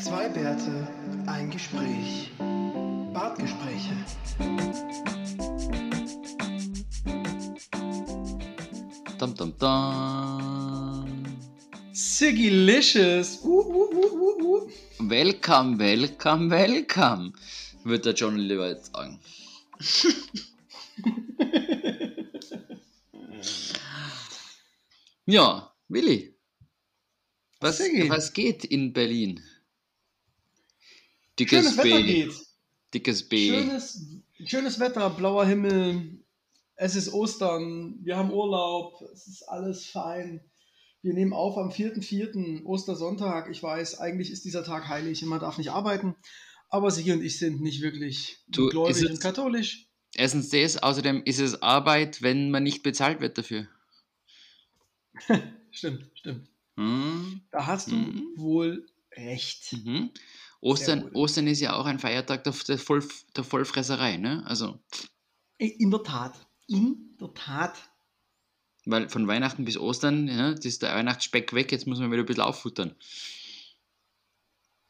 Zwei Bärte, ein Gespräch. Bartgespräche. Dum, dum, dum. Siggilicious. Uh, uh, uh, uh, uh. Welcome, welcome, welcome, wird der John Oliver jetzt sagen. ja, Willi. Was, was geht in Berlin? Dickes Schönes Wetter B. geht. Dickes B. Schönes, schönes Wetter, blauer Himmel. Es ist Ostern. Wir haben Urlaub. Es ist alles fein. Wir nehmen auf am 4.4. Ostersonntag. Ich weiß, eigentlich ist dieser Tag heilig und man darf nicht arbeiten. Aber Sigi und ich sind nicht wirklich Du, gläubig es- und katholisch. Erstens das, außerdem ist es Arbeit, wenn man nicht bezahlt wird dafür. Stimmt, stimmt. Hm? Da hast du Mhm. wohl recht. Mhm. Ostern. Ostern ist ja auch ein Feiertag der, der, Voll, der Vollfresserei, ne? Also, In der Tat. In der Tat. weil von Weihnachten bis Ostern, ja, das ist der Weihnachtsspeck weg, jetzt muss man wieder ein bisschen auffuttern,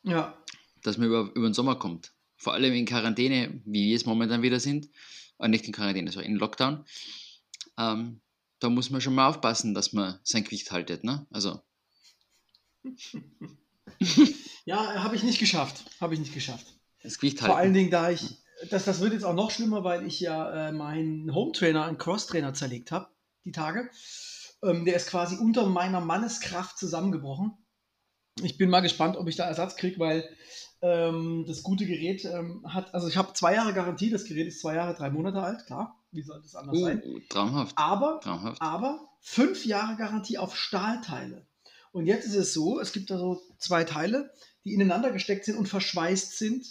Ja. dass man über, über den Sommer kommt. Vor allem in Quarantäne, wie wir es momentan wieder sind, äh, nicht in Quarantäne, sondern in Lockdown, ähm, da muss man schon mal aufpassen, dass man sein Gewicht haltet, ne? Also, Ja, habe ich nicht geschafft. Habe ich nicht geschafft. das Gewicht Vor allen halten. Dingen, da ich, das, das wird jetzt auch noch schlimmer, weil ich ja äh, meinen Home-Trainer, einen Cross-Trainer zerlegt habe, die Tage. Ähm, der ist quasi unter meiner Manneskraft zusammengebrochen. Ich bin mal gespannt, ob ich da Ersatz kriege, weil ähm, das gute Gerät ähm, hat, also ich habe zwei Jahre Garantie, das Gerät ist zwei Jahre, drei Monate alt, klar, wie sollte es anders sein? Uh, traumhaft, Aber traumhaft. aber fünf Jahre Garantie auf Stahlteile. Und jetzt ist es so, es gibt da so zwei Teile, die ineinander gesteckt sind und verschweißt sind.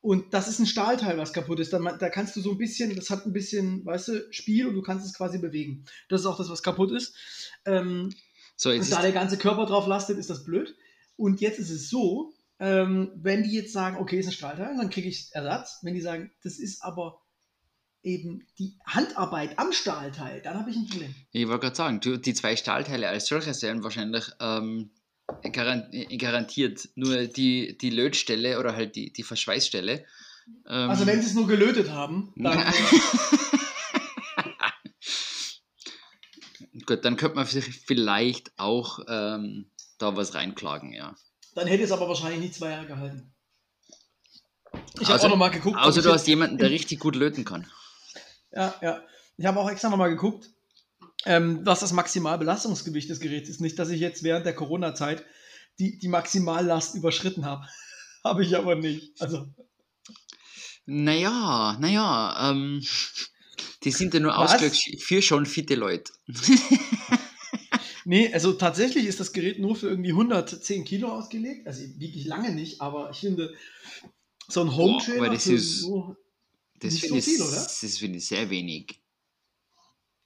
Und das ist ein Stahlteil, was kaputt ist. Da, da kannst du so ein bisschen, das hat ein bisschen, weißt du, Spiel und du kannst es quasi bewegen. Das ist auch das, was kaputt ist. Ähm, So, jetzt und da der ganze Körper drauf lastet, ist das blöd. Und jetzt ist es so, ähm, wenn die jetzt sagen, okay, ist ein Stahlteil, dann kriege ich Ersatz. Wenn die sagen, das ist aber eben die Handarbeit am Stahlteil, dann habe ich ein Problem. Ich wollte gerade sagen, die zwei Stahlteile als solches werden wahrscheinlich ähm, äh, garantiert nur die, die Lötstelle oder halt die, die Verschweißstelle. Ähm, Also wenn sie es nur gelötet haben, dann. Gut, dann könnte man sich vielleicht auch ähm, da was reinklagen, ja. dann hätte es aber wahrscheinlich nicht zwei Jahre gehalten. Ich habe auch nochmal geguckt. Außer du hast jemanden, der richtig gut löten kann. Ja, ja. Ich habe auch extra nochmal geguckt, ähm, was das Maximalbelastungsgewicht des Geräts ist. Nicht, dass ich jetzt während der Corona-Zeit die, die Maximallast überschritten habe. habe ich aber nicht. Also, Naja, naja, ähm, die sind ja nur ausgelegt für schon fitte Leute. nee, also tatsächlich ist das Gerät nur für irgendwie 110 Kilo ausgelegt. Also wirklich lange nicht, aber ich finde, so ein Home Trainer aber das ist- so, Das finde so ich, oder? das finde ich sehr wenig.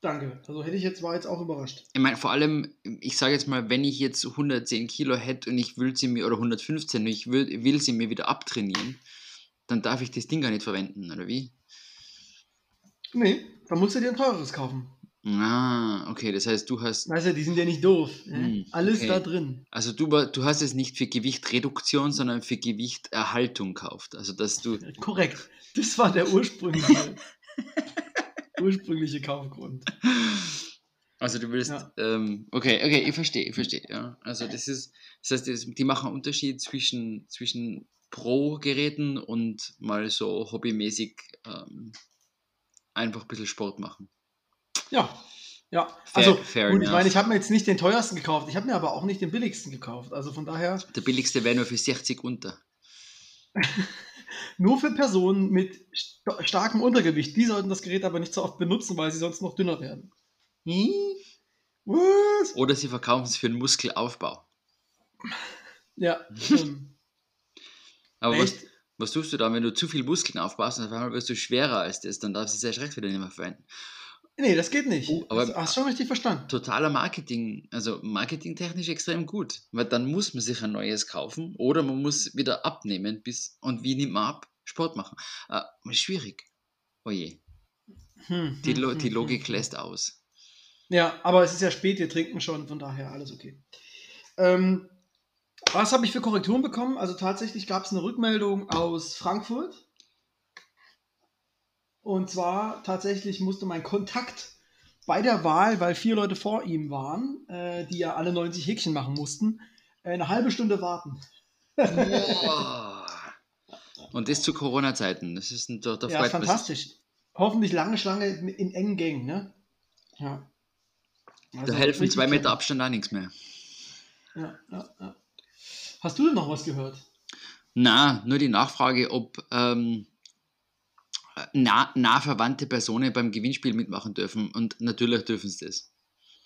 Danke. Also hätte ich jetzt, war jetzt auch überrascht. Ich meine, vor allem, ich sage jetzt mal, wenn ich jetzt 110 Kilo hätte und ich will sie mir, oder 115 und ich will, will sie mir wieder abtrainieren, dann darf ich das Ding gar nicht verwenden, oder wie? Nee, dann musst du dir ein teures kaufen. Ah, okay, das heißt, du hast, Weißt du, die sind ja nicht doof. Hm, Alles okay. da drin. also du, du hast es nicht für Gewichtreduktion, sondern für Gewichterhaltung gekauft. Also, dass du, Korrekt. Das war der ursprüngliche, ursprüngliche Kaufgrund. also du willst, Ja. ähm, okay, okay, ich verstehe, ich verstehe, ja. Also das ist, das heißt, das, die machen einen Unterschied zwischen, zwischen Pro-Geräten und mal so hobbymäßig ähm, einfach ein bisschen Sport machen. Ja. Ja, Fair- also fair gut, ich meine, ich habe mir jetzt nicht den teuersten gekauft, ich habe mir aber auch nicht den billigsten gekauft. Also von daher Der billigste wäre nur für 60 unter. nur für Personen mit sta- starkem Untergewicht. Die sollten das Gerät aber nicht so oft benutzen, weil sie sonst noch dünner werden. Hm? Was? Oder sie verkaufen es für einen Muskelaufbau. Ja. Ähm, Aber was, was tust du da, wenn du zu viel Muskeln aufbaust und auf einmal wirst du schwerer als das, dann darfst du es erst recht wieder nicht mehr verwenden. Nee, das geht nicht. Oh, aber- das, hast schon richtig verstanden. Totaler Marketing, also marketingtechnisch extrem gut, weil dann muss man sich ein neues kaufen oder man muss wieder abnehmen bis und wie nimmt man ab? Sport machen. Äh, schwierig. Oje, Hm, die, hm, Lo hm, die hm, Logik hm. lässt aus. Ja, aber es ist ja spät, wir trinken schon, von daher alles okay. Ähm, Was habe ich für Korrekturen bekommen? Also tatsächlich gab es eine Rückmeldung aus Frankfurt. Und zwar tatsächlich musste mein Kontakt bei der Wahl, weil vier Leute vor ihm waren, äh, die ja alle 90 Häkchen machen mussten, äh, eine halbe Stunde warten. Boah. Und das zu Corona-Zeiten. Das ist ein, da, da Ja, fantastisch. Hoffentlich lange Schlange in engen Gängen, ne? Ja. Da Also helfen richtig zwei Meter. Abstand auch nichts mehr. Ja, ja, ja. Hast du denn noch was gehört? Na, nur die Nachfrage, ob ähm, nah, nah verwandte Personen beim Gewinnspiel mitmachen dürfen. Und natürlich dürfen sie das.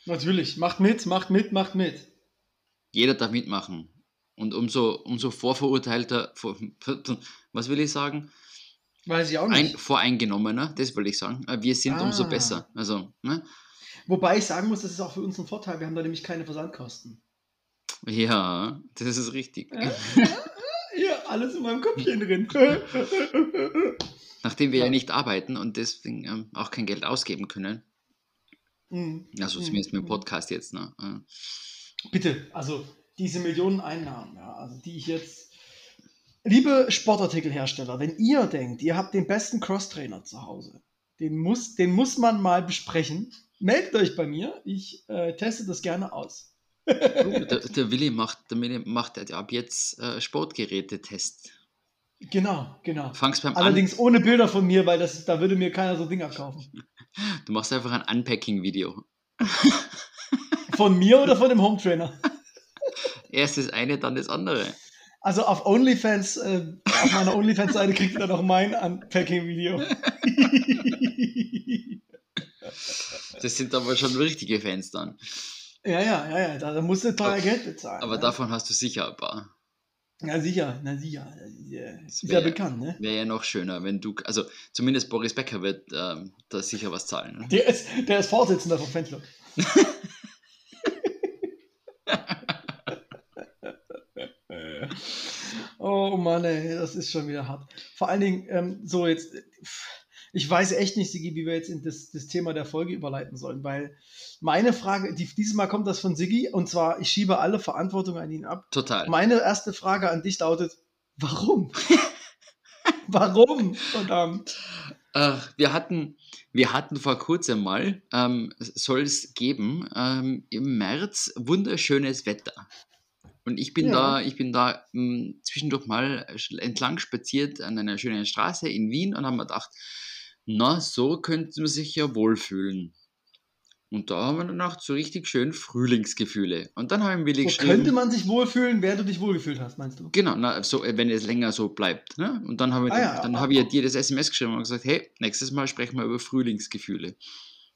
Natürlich. Macht mit, macht mit, macht mit. Jeder darf mitmachen. Und umso, umso vorverurteilter, vor, was will ich sagen? Weiß ich auch Ein, nicht. voreingenommener, das will ich sagen. Wir sind umso Ah. besser. Also, ne? Wobei ich sagen muss, das ist auch für uns ein Vorteil. Wir haben da nämlich keine Versandkosten. Ja, das ist richtig. Ja, Hier, alles in meinem Köpfchen drin. Nachdem wir Ja. ja nicht arbeiten und deswegen ähm, auch kein Geld ausgeben können. Mhm. Also Mhm. zumindest mit dem Podcast jetzt. Ne? Äh, Bitte, also diese Millionen Einnahmen, ja, also die ich jetzt. Liebe Sportartikelhersteller, wenn ihr denkt, ihr habt den besten Crosstrainer zu Hause, den muss, den muss man mal besprechen, meldet euch bei mir. Ich äh, teste das gerne aus. der, der Willi macht, der Willi macht ab jetzt äh, Sportgeräte-Test. Genau, genau. Fangst beim An Allerdings ohne Bilder von mir, weil das, da würde mir keiner so Dinger kaufen. Du machst einfach ein Unpacking-Video. Von mir oder von dem Hometrainer? Erst das eine, dann das andere. Also auf OnlyFans, äh, auf meiner OnlyFans-Seite kriegt ihr dann auch mein Unpacking-Video. Das sind aber schon richtige Fans dann. ja, ja, ja, ja, da, da musst du teuer Geld bezahlen. Aber ja. davon hast du sicher ein paar. Na sicher, na sicher. Ja, Ist wär- ja bekannt, ne? Wäre ja noch schöner, wenn du, also zumindest Boris Becker wird ähm, da sicher was zahlen. Ne? Der ist, der ist Vorsitzender vom Fanclub. oh Mann, ey, das ist schon wieder hart. Vor allen Dingen, ähm, so jetzt, äh, ich weiß echt nicht, Sigi, wie wir jetzt in das, das Thema der Folge überleiten sollen, weil meine Frage, die, dieses Mal kommt das von Sigi, und zwar, ich schiebe alle Verantwortung an ihn ab. Total. Meine erste Frage an dich lautet, warum? warum? Verdammt. Äh, wir, hatten, wir hatten vor kurzem mal, ähm, soll es geben, ähm, im März wunderschönes Wetter. Und ich bin Ja. da, ich bin da mh, zwischendurch mal entlang spaziert an einer schönen Straße in Wien und haben mir gedacht, na, so könnte man sich ja wohlfühlen. Und da haben wir dann auch so richtig schön Frühlingsgefühle. Und dann haben wir So geschrieben, könnte man sich wohlfühlen, während du dich wohlgefühlt hast, meinst du? Genau, na, so, äh, wenn es länger so bleibt. Ne? Und dann habe ich, Ah ja, dann ah, habe ich ah. dir das SMS geschrieben und gesagt, hey, nächstes Mal sprechen wir über Frühlingsgefühle.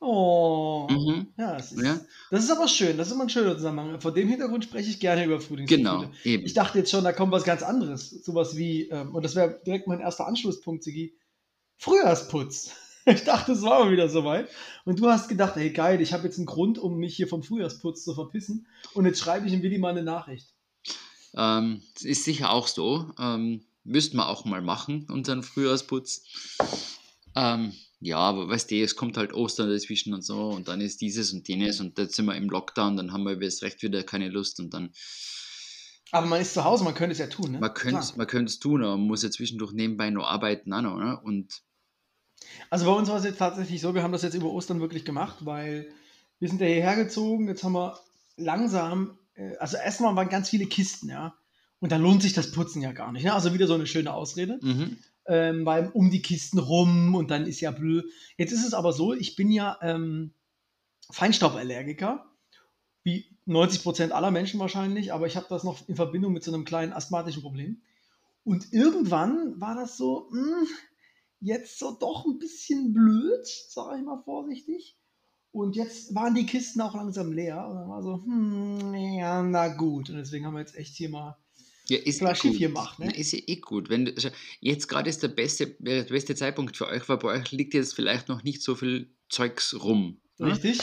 Oh. Mhm. Ja, das ist, Ja, das ist aber schön. Das ist immer ein schöner Zusammenhang. Vor dem Hintergrund spreche ich gerne über Frühlingsgefühle. genau, eben. Ich dachte jetzt schon, da kommt was ganz anderes. Sowas wie, ähm, und das wäre direkt mein erster Anschlusspunkt, Sigi. Frühjahrsputz. Ich dachte, es war mal wieder soweit. Und du hast gedacht, hey geil, ich habe jetzt einen Grund, um mich hier vom Frühjahrsputz zu verpissen. Und jetzt schreibe ich ihm Willi mal eine Nachricht. Ähm, das ist sicher auch so. Ähm, müssten wir auch mal machen, unseren Frühjahrsputz. Ähm, ja, aber weißt du, es kommt halt Ostern dazwischen und so und dann ist dieses und jenes und jetzt sind wir im Lockdown, dann haben wir erst recht wieder keine Lust und dann, Aber man ist zu Hause, man könnte es ja tun, ne? man könnte Klar. man könnte es tun, aber man muss ja zwischendurch nebenbei noch arbeiten auch noch, ne? und Also bei uns war es jetzt tatsächlich so, wir haben das jetzt über Ostern wirklich gemacht, weil wir sind ja hierher gezogen, jetzt haben wir langsam, äh, also erstmal waren ganz viele Kisten, ja. Und da lohnt sich das Putzen ja gar nicht. Ne? Also wieder so eine schöne Ausrede, mhm. ähm, weil um die Kisten rum und dann ist ja blöd. Jetzt ist es aber so, ich bin ja ähm, Feinstauballergiker, wie 90% aller Menschen wahrscheinlich, aber ich habe das noch in Verbindung mit so einem kleinen asthmatischen Problem. Und irgendwann war das so, mh, jetzt so doch ein bisschen blöd, sage ich mal vorsichtig. Und jetzt waren die Kisten auch langsam leer. Und dann war so, hm, ja, na gut. Und deswegen haben wir jetzt echt hier mal Ja, ist Klar, eh schief gut. gemacht, ne? Na, Ist ja eh gut. Wenn, du- also jetzt gerade ist der beste, der beste Zeitpunkt für euch, weil bei euch liegt jetzt vielleicht noch nicht so viel Zeugs rum. ne? richtig.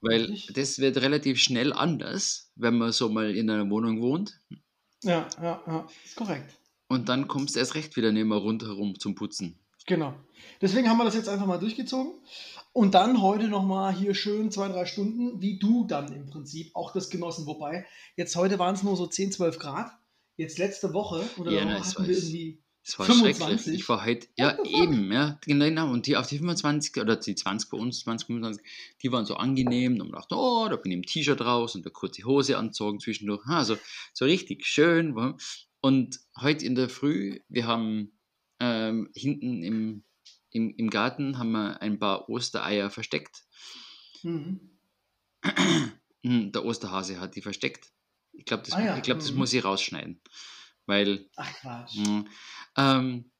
Weil richtig. das wird relativ schnell anders, wenn man so mal in einer Wohnung wohnt. Ja, ja, ja, ist korrekt. Und dann kommst du erst recht wieder nicht mehr rundherum zum Putzen. Genau. Deswegen haben wir das jetzt einfach mal durchgezogen. Und dann heute nochmal hier schön zwei, drei Stunden, wie du dann im Prinzip auch das genossen. Wobei, jetzt heute waren es nur so 10, 12 Grad. jetzt letzte Woche oder Ja, nein, hatten wir irgendwie. Das war 25? schrecklich. Ich war heute, ja, eben, ja, genau. Und die auf die 25 oder die 20 bei uns, 20, 25, die waren so angenehm. Und man dachte, oh, da bin ich im T-Shirt raus und eine kurze Hose anzogen zwischendurch. Also so richtig schön. Und heute in der Früh, wir haben ähm, hinten im, im, im Garten haben wir ein paar Ostereier versteckt. Mhm. Hm, Der Osterhase hat die versteckt. Ich glaube, das, Ah ja, ich glaub, das mhm. muss ich rausschneiden. Weil Ach Quatsch. Mhm. Ähm,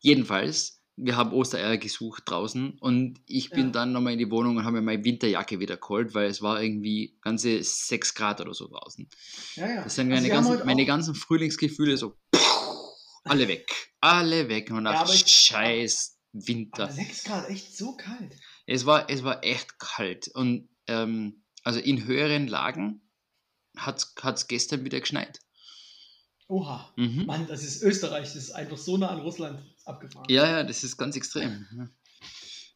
jedenfalls, wir haben Ostereier gesucht draußen und ich bin Ja. dann nochmal in die Wohnung und habe mir meine Winterjacke wieder geholt, weil es war irgendwie ganze 6 Grad oder so draußen. Ja, ja. Das sind Also meine, haben ganzen, meine ganzen Frühlingsgefühle so alle weg. Alle weg. Und man Ja, aber scheiß Aber Winter. 6 Grad, echt so kalt. Es war, es war echt kalt. Und ähm, also in höheren Lagen hat es gestern wieder geschneit. Oha. Mhm. Mann, das ist Österreich, das ist einfach so nah an Russland abgefahren. Ja, ja, das ist ganz extrem. ja.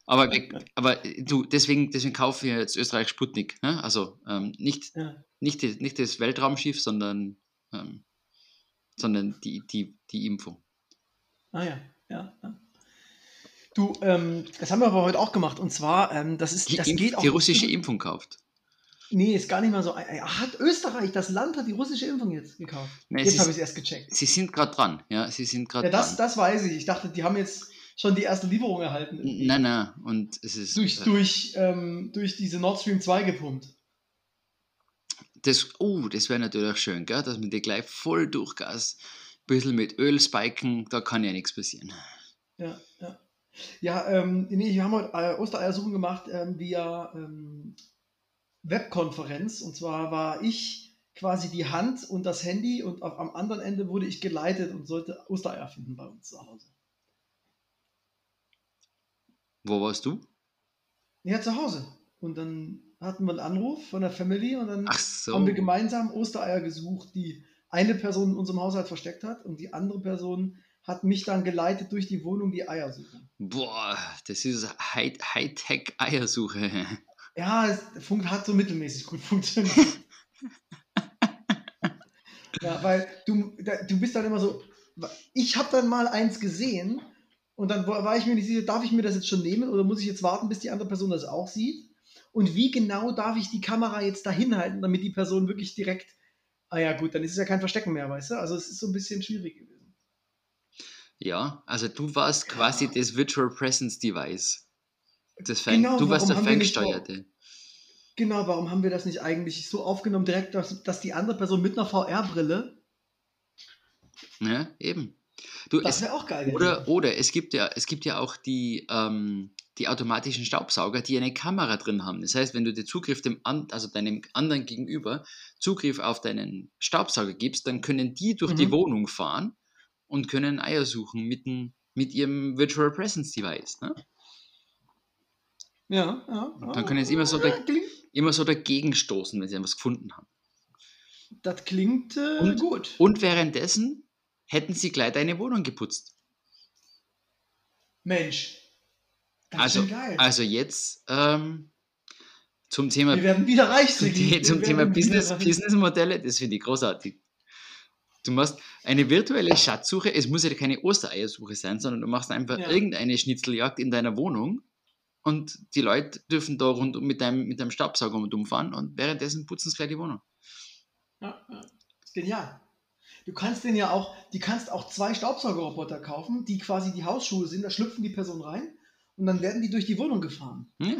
Aber, aber äh, du, deswegen, deswegen kaufen wir jetzt Österreich Sputnik. Ne? Also ähm, nicht, Ja. nicht, die, nicht das Weltraumschiff, sondern, ähm, sondern die, die, die Impfung. Ah ja, ja. ja. Du, ähm, das haben wir aber heute auch gemacht. Und zwar, ähm, das ist, Die, das Impf- geht auch. die russische Impfung kauft. Nee, ist gar nicht mal so. ein- Hat Österreich, das Land hat die russische Impfung jetzt gekauft. Nee, jetzt habe ich es erst gecheckt. Sie sind gerade dran. Ja, sie sind gerade Ja, das, dran. das weiß ich. Ich dachte, die haben jetzt schon die erste Lieferung erhalten. Nein, nein. Und es ist. Durch, äh, durch, ähm, durch diese Nord Stream 2 gepumpt. Das, oh, das wäre natürlich schön, gell? dass man die gleich voll durchgas, ein bisschen mit Öl spiken, da kann ja nichts passieren. Ja, ja. Ja, ähm, nee, wir haben heute äh, Ostereiersuchen gemacht ähm, via ähm, Webkonferenz. Und zwar war ich quasi die Hand und das Handy und auf, am anderen Ende wurde ich geleitet und sollte Ostereier finden bei uns zu Hause. Wo warst du? Ja, zu Hause. Und dann hatten wir einen Anruf von der Family und dann so. haben wir gemeinsam Ostereier gesucht, die eine Person in unserem Haushalt versteckt hat und die andere Person hat mich dann geleitet durch die Wohnung die Eier suchen. Boah, das ist High- Hightech-Eiersuche. Ja, es hat so mittelmäßig gut funktioniert. ja, weil du, du bist dann immer so, ich habe dann mal eins gesehen und dann war ich mir nicht sicher, darf ich mir das jetzt schon nehmen oder muss ich jetzt warten, bis die andere Person das auch sieht? Und wie genau darf ich die Kamera jetzt dahin halten, damit die Person wirklich direkt, ah ja gut, dann ist es ja kein Verstecken mehr, weißt du? Also es ist so ein bisschen schwierig gewesen. Ja, also du warst quasi das Virtual Presence Device. Das Fan, Genau, du warst der Ferngesteuerte. Genau, warum haben wir das nicht eigentlich so aufgenommen, direkt, dass, dass die andere Person mit einer VR-Brille, Ja, eben. Du, das wäre auch geil. oder oder es, gibt ja, es gibt ja auch die, ähm, die automatischen Staubsauger, die eine Kamera drin haben. Das heißt, wenn du den Zugriff dem also deinem anderen Gegenüber Zugriff auf deinen Staubsauger gibst, dann können die durch die Mhm. Wohnung fahren und können Eier suchen mit, dem, mit ihrem Virtual Presence Device. Ne? Ja, ja. Und dann können sie immer so Immer so dagegen stoßen, wenn sie etwas gefunden haben. Das klingt äh, Und- gut. Und währenddessen hätten sie gleich deine Wohnung geputzt. Mensch. Das Also, geil. also jetzt ähm, zum Thema, wir werden wieder reich, zum. Wir zum Thema Business. Businessmodelle, das finde ich großartig. Du machst eine virtuelle Schatzsuche, es muss ja keine Ostereiersuche sein, sondern du machst einfach Ja. irgendeine Schnitzeljagd in deiner Wohnung und die Leute dürfen da rundum mit deinem, mit deinem Staubsauger rundum fahren und währenddessen putzen sie gleich die Wohnung. Ja, ja. Genial. Du kannst den ja auch, die kannst auch zwei Staubsaugerroboter kaufen, die quasi die Hausschuhe sind, da schlüpfen die Personen rein und dann werden die durch die Wohnung gefahren. Ja,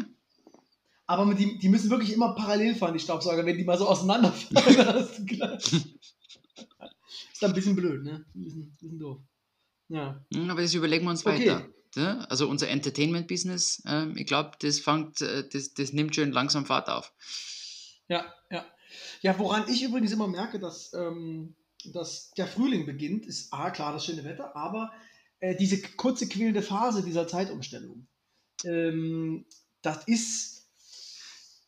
Aber mit die, die müssen wirklich immer parallel fahren, die Staubsauger, wenn die mal so auseinanderfallen. gleich- ist dann ein bisschen blöd, ne? Ein bisschen, ein bisschen doof. Ja. Hm, aber das überlegen wir uns Okay. weiter. Ja, also unser Entertainment-Business, ähm, ich glaube, das fängt, äh, das, das nimmt schön langsam Fahrt auf. Ja, ja. Ja, woran ich übrigens immer merke, dass, ähm, dass der Frühling beginnt, ist A, klar, das schöne Wetter, aber äh, diese kurze quälende Phase dieser Zeitumstellung. Ähm, das ist,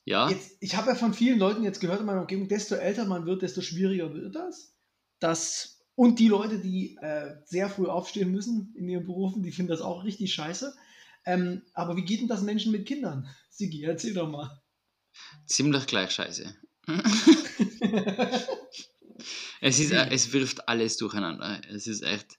Ja, jetzt, ich habe ja von vielen Leuten jetzt gehört in meiner Umgebung, desto älter man wird, desto schwieriger wird das. das und die Leute, die äh, sehr früh aufstehen müssen in ihren Berufen, die finden das auch richtig scheiße. Ähm, aber wie geht denn das Menschen mit Kindern? Sigi, erzähl doch mal. ziemlich gleich scheiße. Es, ist, es wirft alles durcheinander. Es ist echt.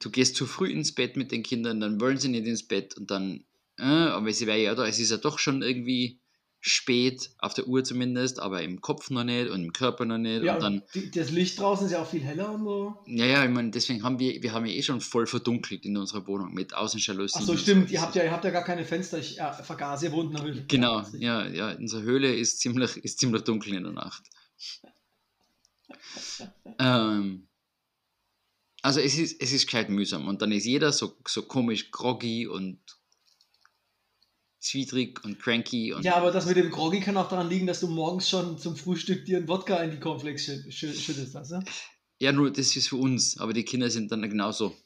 Du gehst zu früh ins Bett mit den Kindern, dann wollen sie nicht ins Bett und dann, äh, aber sie wäre ja da, es ist ja doch schon irgendwie spät, auf der Uhr zumindest, aber im Kopf noch nicht und im Körper noch nicht. Ja, und dann, die, das Licht draußen ist ja auch viel heller und so. ja, ja, ich meine, deswegen haben wir, wir haben ja eh schon voll verdunkelt in unserer Wohnung mit Außenjalousien. Ach so, und stimmt, ihr habt ja, ihr habt ja gar keine Fenster, ich äh, vergaß, ihr wohnt in der Höhle. Genau, Ja, ja, ja, unsere Höhle ist ziemlich, ist ziemlich dunkel in der Nacht. ähm, also es ist, es ist gescheit mühsam und dann ist jeder so, so komisch groggy und zwiedrig und cranky und Ja, aber das mit dem Groggy kann auch daran liegen, dass du morgens schon zum Frühstück dir einen Wodka in die Cornflakes schü schü schüttest, weißt du? ja, nur das ist für uns, aber die Kinder sind dann genauso.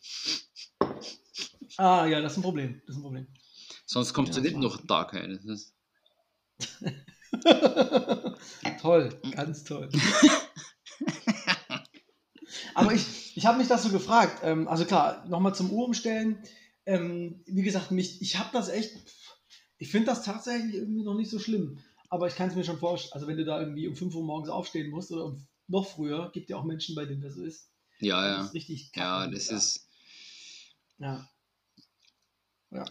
Ah, ja, das ist ein Problem. Das ist ein Problem. Sonst kommst Ja, du nicht noch einen Tag ist, toll, ganz toll. Aber ich, ich habe mich das so gefragt. Ähm, also klar, nochmal zum Uhrumstellen. Ähm, wie gesagt, mich, ich habe das echt. Ich finde das tatsächlich irgendwie noch nicht so schlimm. Aber ich kann es mir schon vorstellen. Also, wenn du da irgendwie um 5 Uhr morgens aufstehen musst oder um, noch früher, gibt ja auch Menschen, bei denen das so ist. ja, Das ja. ist richtig Ja, kacke, das ist. Ja. ja.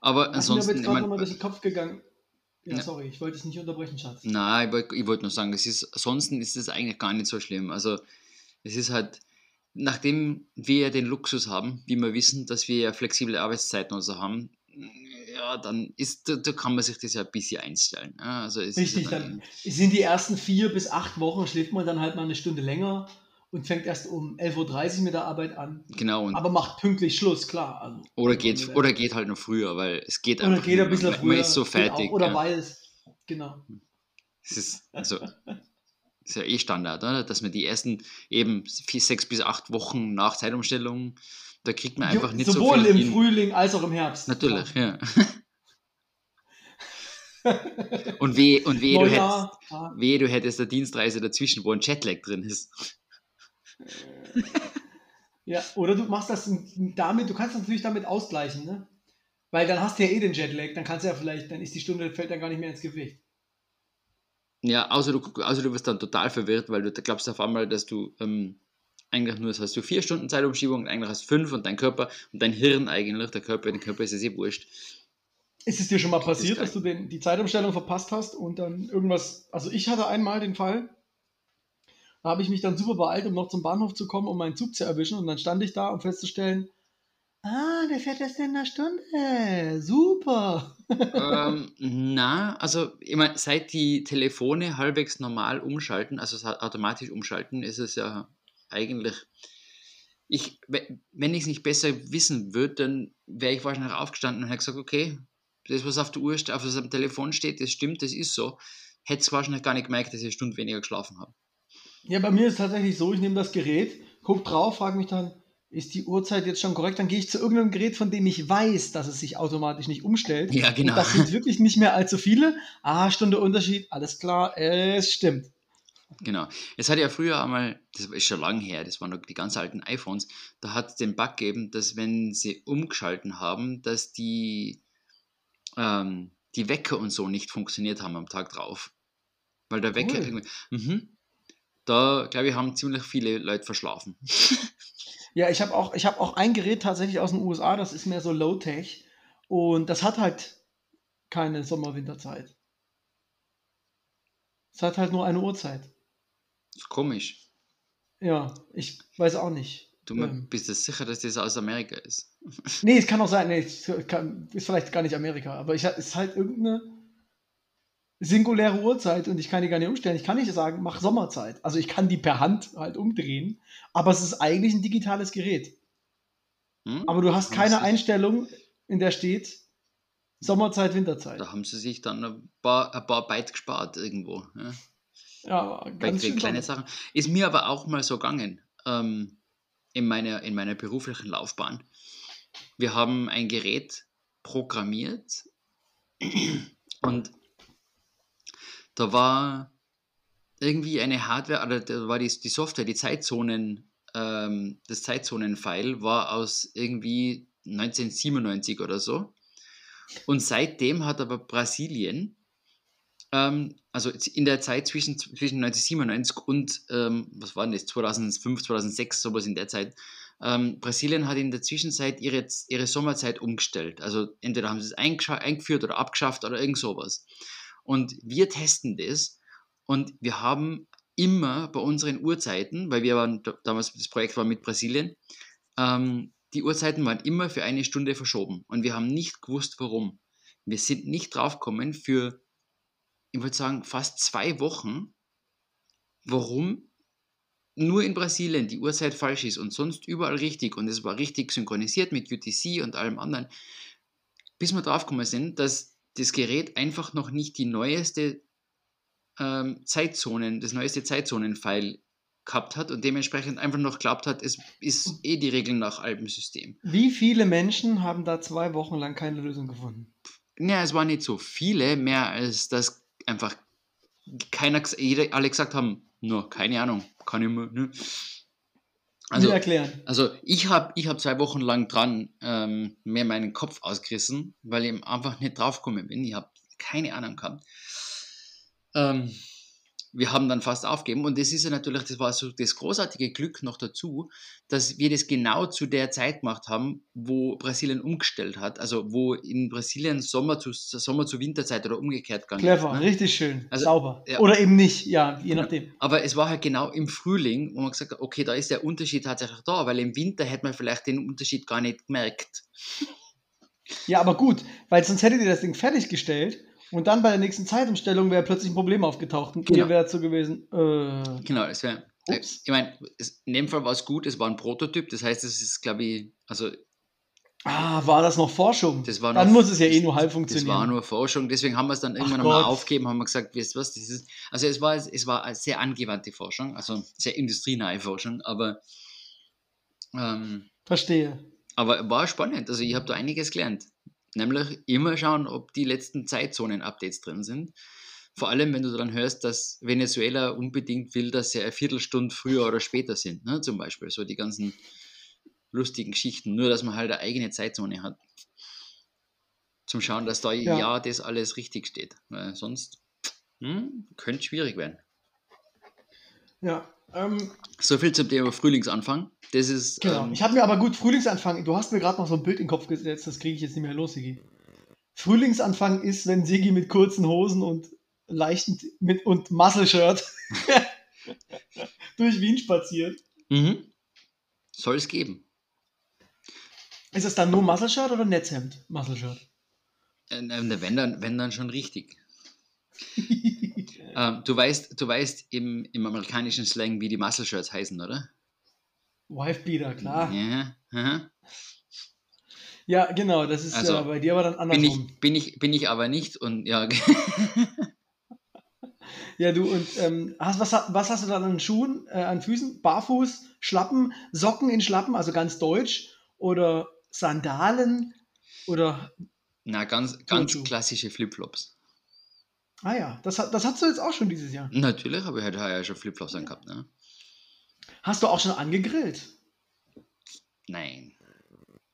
Aber Was mir aber ansonsten, jetzt ich gerade mein, nochmal durch den Kopf gegangen. Ja, Ja. sorry, ich wollte es nicht unterbrechen, Schatz. Nein, ich wollte wollt nur sagen, es ist, ansonsten ist es eigentlich gar nicht so schlimm. Also es ist halt, nachdem wir ja den Luxus haben, wie wir wissen, dass wir ja flexible Arbeitszeiten und so haben, ja, dann ist, da, da kann man sich das ja ein bisschen einstellen. Ja, also es Richtig, ist ja dann sind die ersten vier bis acht Wochen, schläft man dann halt mal eine Stunde länger und fängt erst um 11.30 Uhr mit der Arbeit an. Genau, Aber macht pünktlich Schluss, klar. Also, oder, geht, oder geht halt noch früher, weil es geht oder einfach geht ein bisschen mehr. früher. Man ist so fertig. Auch, oder ja. weil es, genau. Es ist, also, ist ja eh Standard, oder? dass man die ersten eben vier, sechs bis acht Wochen nach Zeitumstellung, da kriegt man einfach nicht so Sowohl viel im hin. Frühling als auch im Herbst. Natürlich, ja. und weh, und weh, du hättest, ja. weh, du hättest eine Dienstreise dazwischen, wo ein Jetlag drin ist. Ja, oder du machst das damit, du kannst das natürlich damit ausgleichen, ne? Weil dann hast du ja eh den Jetlag, dann kannst du ja vielleicht, dann ist die Stunde, fällt dann gar nicht mehr ins Gewicht. Ja, außer du, außer du wirst dann total verwirrt, weil du glaubst auf einmal, dass du ähm, eigentlich nur, das hast du vier Stunden Zeitumschiebung und eigentlich hast fünf und dein Körper und dein Hirn eigentlich, der Körper, den Körper ist es eh wurscht. Ist es dir schon mal passiert, dass du den, die Zeitumstellung verpasst hast und dann irgendwas, also ich hatte einmal den Fall, da habe ich mich dann super beeilt, um noch zum Bahnhof zu kommen, um meinen Zug zu erwischen und dann stand ich da, um festzustellen, ah, der fährt erst in einer Stunde, super. ähm, na, also ich meine, seit die Telefone halbwegs normal umschalten, also automatisch umschalten, ist es ja eigentlich. Ich, we- wenn ich es nicht besser wissen würde, dann wäre ich wahrscheinlich aufgestanden und hätte gesagt, okay, das, was auf der Uhr, auf was am Telefon steht, das stimmt, das ist so. Hätte es wahrscheinlich gar nicht gemerkt, dass ich eine Stunde weniger geschlafen habe. Ja, bei mir ist es tatsächlich so, ich nehme das Gerät, gucke drauf, frage mich dann, ist die Uhrzeit jetzt schon korrekt? Dann gehe ich zu irgendeinem Gerät, von dem ich weiß, dass es sich automatisch nicht umstellt. Ja, genau. Und das sind wirklich nicht mehr allzu viele. Ah, Stunde Unterschied, alles klar, es stimmt. Genau. Es hat ja früher einmal, das ist schon lange her, das waren noch die ganz alten iPhones, da hat es den Bug gegeben, dass wenn sie umgeschalten haben, dass die, ähm, die Wecker und so nicht funktioniert haben am Tag drauf. Weil der Wecker Cool. irgendwie, mhm, da glaube ich, haben ziemlich viele Leute verschlafen. Ja, ich habe auch, ich hab auch ein Gerät tatsächlich aus den USA, das ist mehr so Low-Tech. Und das hat halt keine Sommer-Winterzeit. Es hat halt nur eine Uhrzeit. Ist komisch. Ja, ich weiß auch nicht. Du Ähm. bist du sicher, dass das aus Amerika ist? Nee, es kann auch sein, nee, es kann, ist vielleicht gar nicht Amerika, aber ich, es ist halt irgendeine singuläre Uhrzeit und ich kann die gar nicht umstellen. Ich kann nicht sagen, mach Sommerzeit. Also ich kann die per Hand halt umdrehen, aber es ist eigentlich ein digitales Gerät. Hm? Aber du hast keine Einstellung, in der steht Sommerzeit, Winterzeit. Da haben sie sich dann ein paar, ein paar Byte gespart irgendwo. Ja? Ja, bei ganz schön kleinen. Sachen. Ist mir aber auch mal so gegangen ähm, in, meiner, in meiner beruflichen Laufbahn. Wir haben ein Gerät programmiert und da war irgendwie eine Hardware, oder da war die, die Software, die Zeitzonen, ähm, das Zeitzonen-File war aus irgendwie 1997 oder so. Und seitdem hat aber Brasilien ähm, also in der Zeit zwischen, zwischen 1997 und, ähm, was war denn das, 2005, 2006, sowas in der Zeit, ähm, Brasilien hat in der Zwischenzeit ihre, ihre Sommerzeit umgestellt. Also entweder haben sie es eingeführt oder abgeschafft oder irgend sowas. Und wir testen das und wir haben immer bei unseren Uhrzeiten, weil wir waren damals, das Projekt war mit Brasilien, ähm, die Uhrzeiten waren immer für eine Stunde verschoben und wir haben nicht gewusst, warum. Wir sind nicht draufgekommen für, ich würde sagen, fast zwei Wochen, warum nur in Brasilien die Uhrzeit falsch ist und sonst überall richtig und es war richtig synchronisiert mit UTC und allem anderen, bis wir draufgekommen sind, dass das Gerät einfach noch nicht die neueste ähm, Zeitzonen, das neueste Zeitzonenfile gehabt hat und dementsprechend einfach noch glaubt hat, es ist eh die Regel nach Alpensystem. Wie viele Menschen haben da zwei Wochen lang keine Lösung gefunden? Ja, es waren nicht so viele, mehr als dass einfach keiner, jeder, alle gesagt haben, nur keine Ahnung, kann ich mir, ne? Also. Also ich habe ich hab zwei Wochen lang dran ähm, mir meinen Kopf ausgerissen, weil ich einfach nicht draufgekommen bin. Ich habe keine Ahnung gehabt. Ähm, wir haben dann fast aufgegeben und das ist ja natürlich, das war so das großartige Glück noch dazu, dass wir das genau zu der Zeit gemacht haben, wo Brasilien umgestellt hat, also wo in Brasilien Sommer zu, Sommer zu Winterzeit oder umgekehrt gegangen Clever, ist, ne? richtig schön, also, sauber. Ja. Oder eben nicht, ja, je nachdem. Aber es war halt genau im Frühling, wo man gesagt hat, okay, da ist der Unterschied tatsächlich da, weil im Winter hätte man vielleicht den Unterschied gar nicht gemerkt. Ja, aber gut, weil sonst hättet ihr das Ding fertiggestellt und dann bei der nächsten Zeitumstellung wäre plötzlich ein Problem aufgetaucht und genau. ihr wärt so gewesen. Äh, genau, es wäre. Äh, ich meine, in dem Fall war es gut, es war ein Prototyp, das heißt, es ist, glaube ich, also. Ah, war das noch Forschung? Das war noch, dann muss es ja eh nur halb funktionieren. Das war nur Forschung, deswegen haben wir es dann irgendwann einmal aufgegeben, haben wir gesagt, du was, das ist. Also es war, es war eine sehr angewandte Forschung, also sehr industrienahe Forschung, aber. Ähm, Verstehe. Aber war spannend, also ich habe da einiges gelernt. Nämlich immer schauen, ob die letzten Zeitzonen-Updates drin sind. Vor allem, wenn du dann hörst, dass Venezuela unbedingt will, dass sie eine Viertelstunde früher oder später sind, ne? zum Beispiel. So die ganzen lustigen Geschichten. Nur, dass man halt eine eigene Zeitzone hat. Zum Schauen, dass da ja, ja das alles richtig steht. Weil sonst hm, könnte schwierig werden. Ja. Ähm, so viel zum Thema Frühlingsanfang. Das ist. Genau. Ähm, ich habe mir aber gut Frühlingsanfang. Du hast mir gerade noch so ein Bild in den Kopf gesetzt, das kriege ich jetzt nicht mehr los, Sigi. Frühlingsanfang ist, wenn Sigi mit kurzen Hosen und leichten mit und Muscle-Shirt durch Wien spaziert. Mhm. Soll es geben. Ist es dann nur Muscle-Shirt oder Netzhemd? Muscle-Shirt. Äh, wenn, dann, wenn dann schon richtig. Ähm, du weißt, du weißt im, im amerikanischen Slang, wie die Muscle-Shirts heißen, oder? Wifebeater, klar. Ja, aha. ja, genau, das ist also, äh, bei dir aber dann andersrum. Bin ich, bin, ich, bin ich aber nicht und ja. ja, du, und ähm, hast, was, was hast du dann an Schuhen, äh, an Füßen? Barfuß, Schlappen, Socken in Schlappen, also ganz deutsch? Oder Sandalen? Oder. Na, ganz, ganz klassische Flipflops. Ah ja, das, das hast du jetzt auch schon dieses Jahr. Natürlich, aber ich hatte ja schon Flipflops angehabt, ne? Hast du auch schon angegrillt? Nein.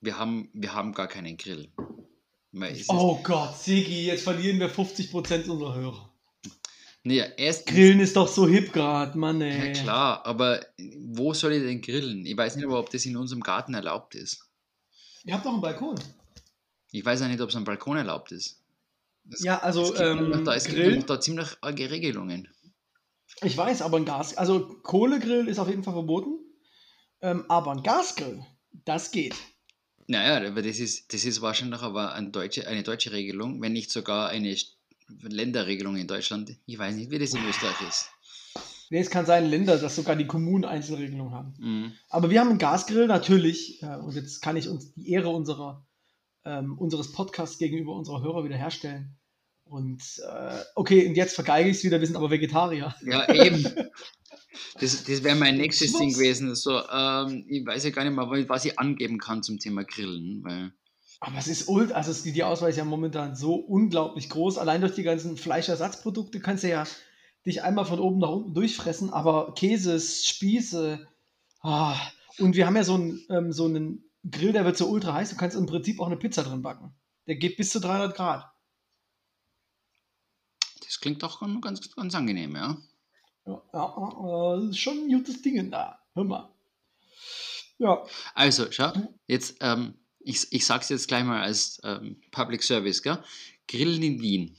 Wir haben, wir haben gar keinen Grill. Oh Gott, Sigi, jetzt verlieren wir 50% unserer Hörer. Nee, erst Grillen ist doch so hip gerade, Mann, ey. Ja klar, aber wo soll ich denn grillen? Ich weiß nicht ob das in unserem Garten erlaubt ist. Ihr habt doch einen Balkon. Ich weiß auch nicht, ob es am Balkon erlaubt ist. Das, ja, also ähm, da, es Grill, gibt da ziemlich arge Regelungen. Ich weiß, aber ein Gas, also Kohlegrill ist auf jeden Fall verboten, ähm, aber ein Gasgrill, das geht. Naja, aber das ist, das ist wahrscheinlich aber eine deutsche, eine deutsche Regelung, wenn nicht sogar eine Länderregelung in Deutschland. Ich weiß nicht, wie das in Österreich ist. Nee, es kann sein, Länder, dass sogar die Kommunen Einzelregelungen haben. Mhm. Aber wir haben einen Gasgrill natürlich, äh, und jetzt kann ich uns die Ehre unserer, ähm, unseres Podcasts gegenüber unserer Hörer wiederherstellen. Und äh, okay, und jetzt vergeige ich es wieder, wir sind aber Vegetarier. Ja, eben. Das, das wäre mein nächstes? Ding gewesen. So, ähm, ich weiß ja gar nicht mal, was ich angeben kann zum Thema Grillen. Weil aber es ist ult, also es, die Auswahl ist ja momentan so unglaublich groß. Allein durch die ganzen Fleischersatzprodukte kannst du ja dich einmal von oben nach unten durchfressen, aber Käse, Spieße. Ah, und wir haben ja so einen, ähm, so einen Grill, der wird so ultra heiß, du kannst im Prinzip auch eine Pizza drin backen. Der geht bis zu 300 Grad. Das klingt auch ganz, ganz angenehm, ja. Ja, ja, ja, schon ein gutes Ding da. Hör mal. Ja. Also, schau, jetzt, ähm, ich, ich sage es jetzt gleich mal als ähm, Public Service, gell? Grillen in Wien.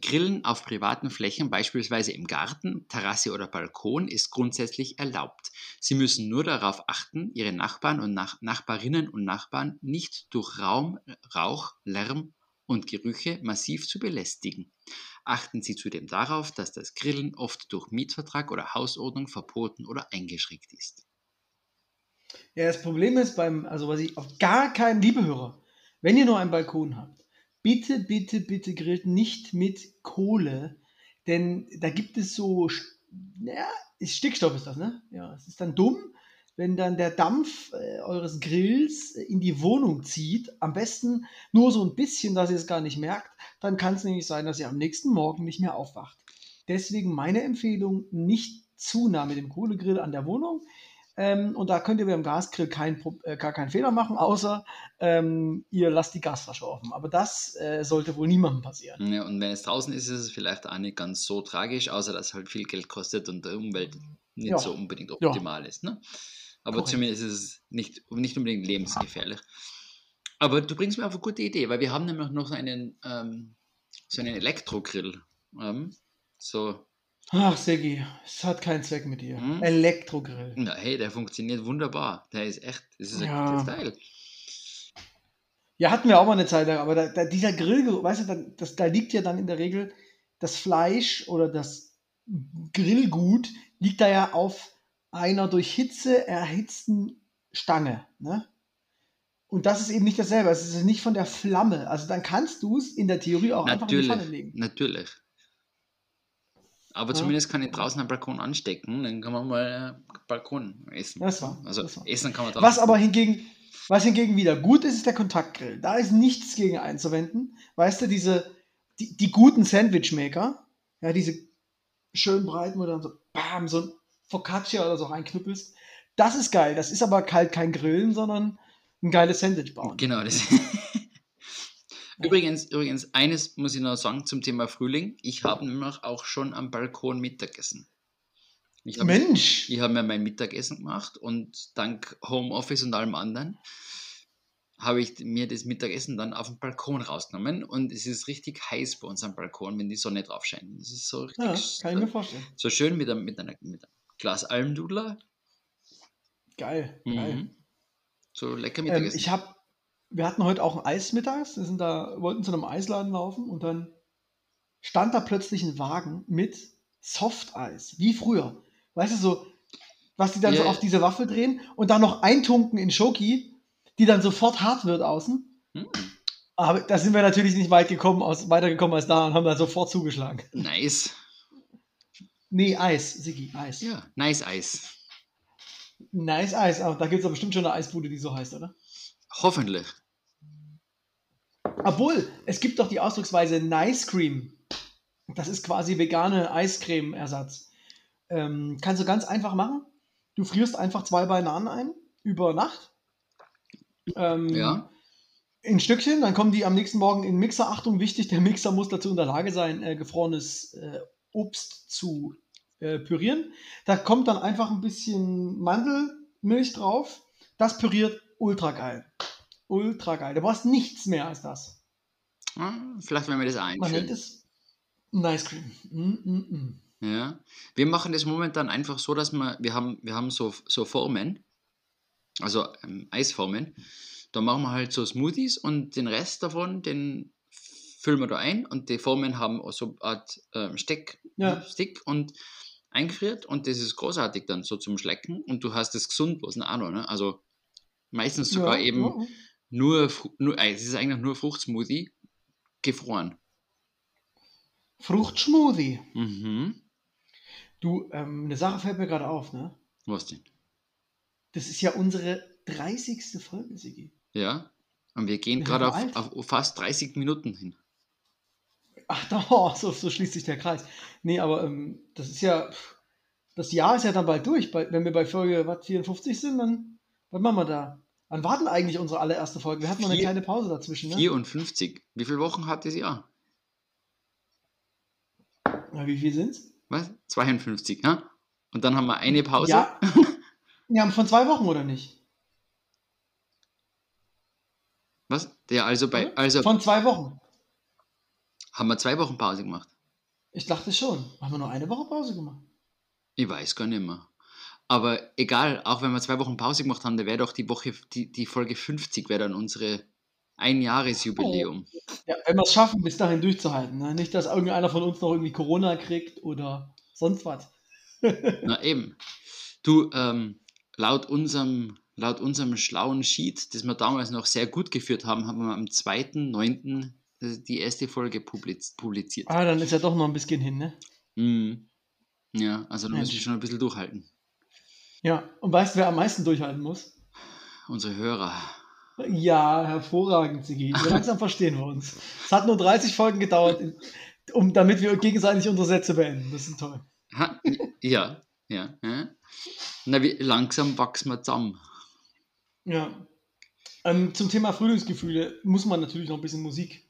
Grillen auf privaten Flächen, beispielsweise im Garten, Terrasse oder Balkon, ist grundsätzlich erlaubt. Sie müssen nur darauf achten, Ihre Nachbarn und Nach Nachbarinnen und Nachbarn nicht durch Raum, Rauch, Lärm und Gerüche massiv zu belästigen. Achten Sie zudem darauf, dass das Grillen oft durch Mietvertrag oder Hausordnung verboten oder eingeschränkt ist. Ja, das Problem ist beim, also was ich auf gar keinen, liebe Hörer, wenn ihr nur einen Balkon habt, bitte, bitte, bitte grillt nicht mit Kohle, denn da gibt es so, ja, Stickstoff ist das, ne? Ja, es ist dann dumm, wenn dann der Dampf äh, eures Grills in die Wohnung zieht, am besten nur so ein bisschen, dass ihr es gar nicht merkt, dann kann es nämlich sein, dass ihr am nächsten Morgen nicht mehr aufwacht. Deswegen meine Empfehlung, nicht zu nah mit dem Kohlegrill an der Wohnung. Ähm, und da könnt ihr beim Gasgrill kein, äh, gar keinen Fehler machen, außer ähm, ihr lasst die Gasflasche offen. Aber das äh, sollte wohl niemandem passieren. Ja, und wenn es draußen ist, ist es vielleicht auch nicht ganz so tragisch, außer dass es halt viel Geld kostet und der Umwelt nicht ja. so unbedingt optimal ja. ist. Ne? Aber Korrekt. zumindest ist es nicht, nicht unbedingt lebensgefährlich. Aber du bringst mir auf eine gute Idee, weil wir haben nämlich noch einen, ähm, so einen Elektrogrill. Ähm, so Ach, Segi, es hat keinen Zweck mit dir. Hm? Elektrogrill. Na, hey, der funktioniert wunderbar. Der ist echt, das ist ein ja. gutes Teil. Ja, hatten wir auch mal eine Zeit lang, aber da, da, dieser Grill, weißt du, da, das, da liegt ja dann in der Regel das Fleisch oder das Grillgut liegt da ja auf einer durch Hitze erhitzten Stange. Ne? Und das ist eben nicht dasselbe. Es ist nicht von der Flamme. Also dann kannst du es in der Theorie auch natürlich, einfach in die Pfanne legen. Natürlich. Aber ja. zumindest kann ich draußen am Balkon anstecken, dann kann man mal äh, Balkon essen. Das war, also das war. essen kann man draußen. Was aber hingegen, was hingegen wieder gut ist, ist der Kontaktgrill. Da ist nichts gegen einzuwenden. Weißt du, diese, die, die guten Sandwichmaker, ja, diese schön breiten, wo dann so, bam, so ein Focaccia oder so reinknüppelst. Das ist geil. Das ist aber kalt kein Grillen, sondern ein geiles Sandwich bauen. Genau, das Übrigens, übrigens, eines muss ich noch sagen zum Thema Frühling. Ich habe nämlich auch schon am Balkon Mittagessen. Ich hab, Mensch! Ich habe mir mein Mittagessen gemacht und dank Homeoffice und allem anderen habe ich mir das Mittagessen dann auf dem Balkon rausgenommen und es ist richtig heiß bei uns am Balkon, wenn die Sonne drauf scheint. Das ist so richtig, ja, kann ich mir vorstellen. So schön mit einem, mit einer, mit einem Glas Almdudler. Geil, mhm. geil. So lecker ähm, Mittagessen. Ähm, ich habe wir hatten heute auch ein Eis mittags. Wir sind da, wollten zu einem Eisladen laufen und dann stand da plötzlich ein Wagen mit Softeis, wie früher. Weißt du, so, was die dann yeah. so auf diese Waffel drehen und dann noch eintunken in Schoki, die dann sofort hart wird außen. Hm. Aber da sind wir natürlich nicht weit gekommen, aus, weitergekommen als da und haben da sofort zugeschlagen. Nice. Nee, Eis, Sigi, Eis. Ja, nice Eis. Nice Eis. Oh, da gibt es aber bestimmt schon eine Eisbude, die so heißt, oder? Hoffentlich. Obwohl, es gibt doch die Ausdrucksweise Nice Cream. Das ist quasi vegane Eiscreme-Ersatz. Ähm, kannst du ganz einfach machen. Du frierst einfach zwei Bananen ein über Nacht. Ähm, ja. In Stückchen, dann kommen die am nächsten Morgen in den Mixer. Achtung, wichtig, der Mixer muss dazu in der Lage sein, äh, gefrorenes äh, Obst zu äh, pürieren. Da kommt dann einfach ein bisschen Mandelmilch drauf. Das püriert ultra geil. Ultra geil. Du brauchst nichts mehr als das. Ja, vielleicht wenn wir das einführen. Man nennt es Nice Cream. Mm, mm, mm. Ja. Wir machen das momentan einfach so, dass wir, wir haben, wir haben so, so Formen, also ähm, Eisformen. Da machen wir halt so Smoothies und den Rest davon, den füllen wir da ein und die Formen haben so eine Art ähm, Steck, ja. Stick und eingefriert und das ist großartig dann so zum Schlecken und du hast das gesund bloß auch noch, ne? Also meistens sogar ja, eben ja nur, nur äh, es ist eigentlich nur Fruchtsmoothie gefroren. Fruchtsmoothie? Mhm. Du, ähm, eine Sache fällt mir gerade auf, ne? Was denn? Das ist ja unsere 30. Folge, Sigi. Ja, und wir gehen gerade auf, auf, fast 30 Minuten hin. Ach, da, oh, so, so schließt sich der Kreis. Nee, aber ähm, das ist ja, das Jahr ist ja dann bald durch. wenn wir bei Folge was, 54 sind, dann, was machen wir da? Wann war denn eigentlich unsere allererste Folge? Wir hatten noch eine kleine Pause dazwischen. Ne? 54. Wie viele Wochen hat das Jahr? Na, wie viel sind's? Was? 52, ne? Und dann haben wir eine Pause. Ja. Wir haben von zwei Wochen, oder nicht? Was? Ja, also bei, Oder? also Von zwei Wochen. Haben wir zwei Wochen Pause gemacht. Ich dachte schon. Haben wir nur eine Woche Pause gemacht? Ich weiß gar nicht mehr. Aber egal, auch wenn wir zwei Wochen Pause gemacht haben, da wäre doch die Woche, die, die Folge 50 wäre dann unsere Einjahresjubiläum. Ja, wenn wir es schaffen, bis dahin durchzuhalten. Ne? Nicht, dass irgendeiner von uns noch irgendwie Corona kriegt oder sonst was. Na eben. Du, ähm, laut unserem, laut unserem schlauen Sheet, das wir damals noch sehr gut geführt haben, haben wir am 2.9. die erste Folge publiz publiziert. Ah, dann ist ja doch noch ein bisschen hin, ne? Mhm. Ja, also da muss ich schon ein bisschen durchhalten. Ja, und weißt du, wer am meisten durchhalten muss? Unsere Hörer. Ja, hervorragend, Sigi. So langsam verstehen wir uns. Es hat nur 30 Folgen gedauert, um, damit wir gegenseitig unsere Sätze beenden. Das ist toll. Ha, ja, ja, ja. Na, wie langsam wachsen wir zusammen. Ja. Ähm, zum Thema Frühlingsgefühle muss man natürlich noch ein bisschen Musik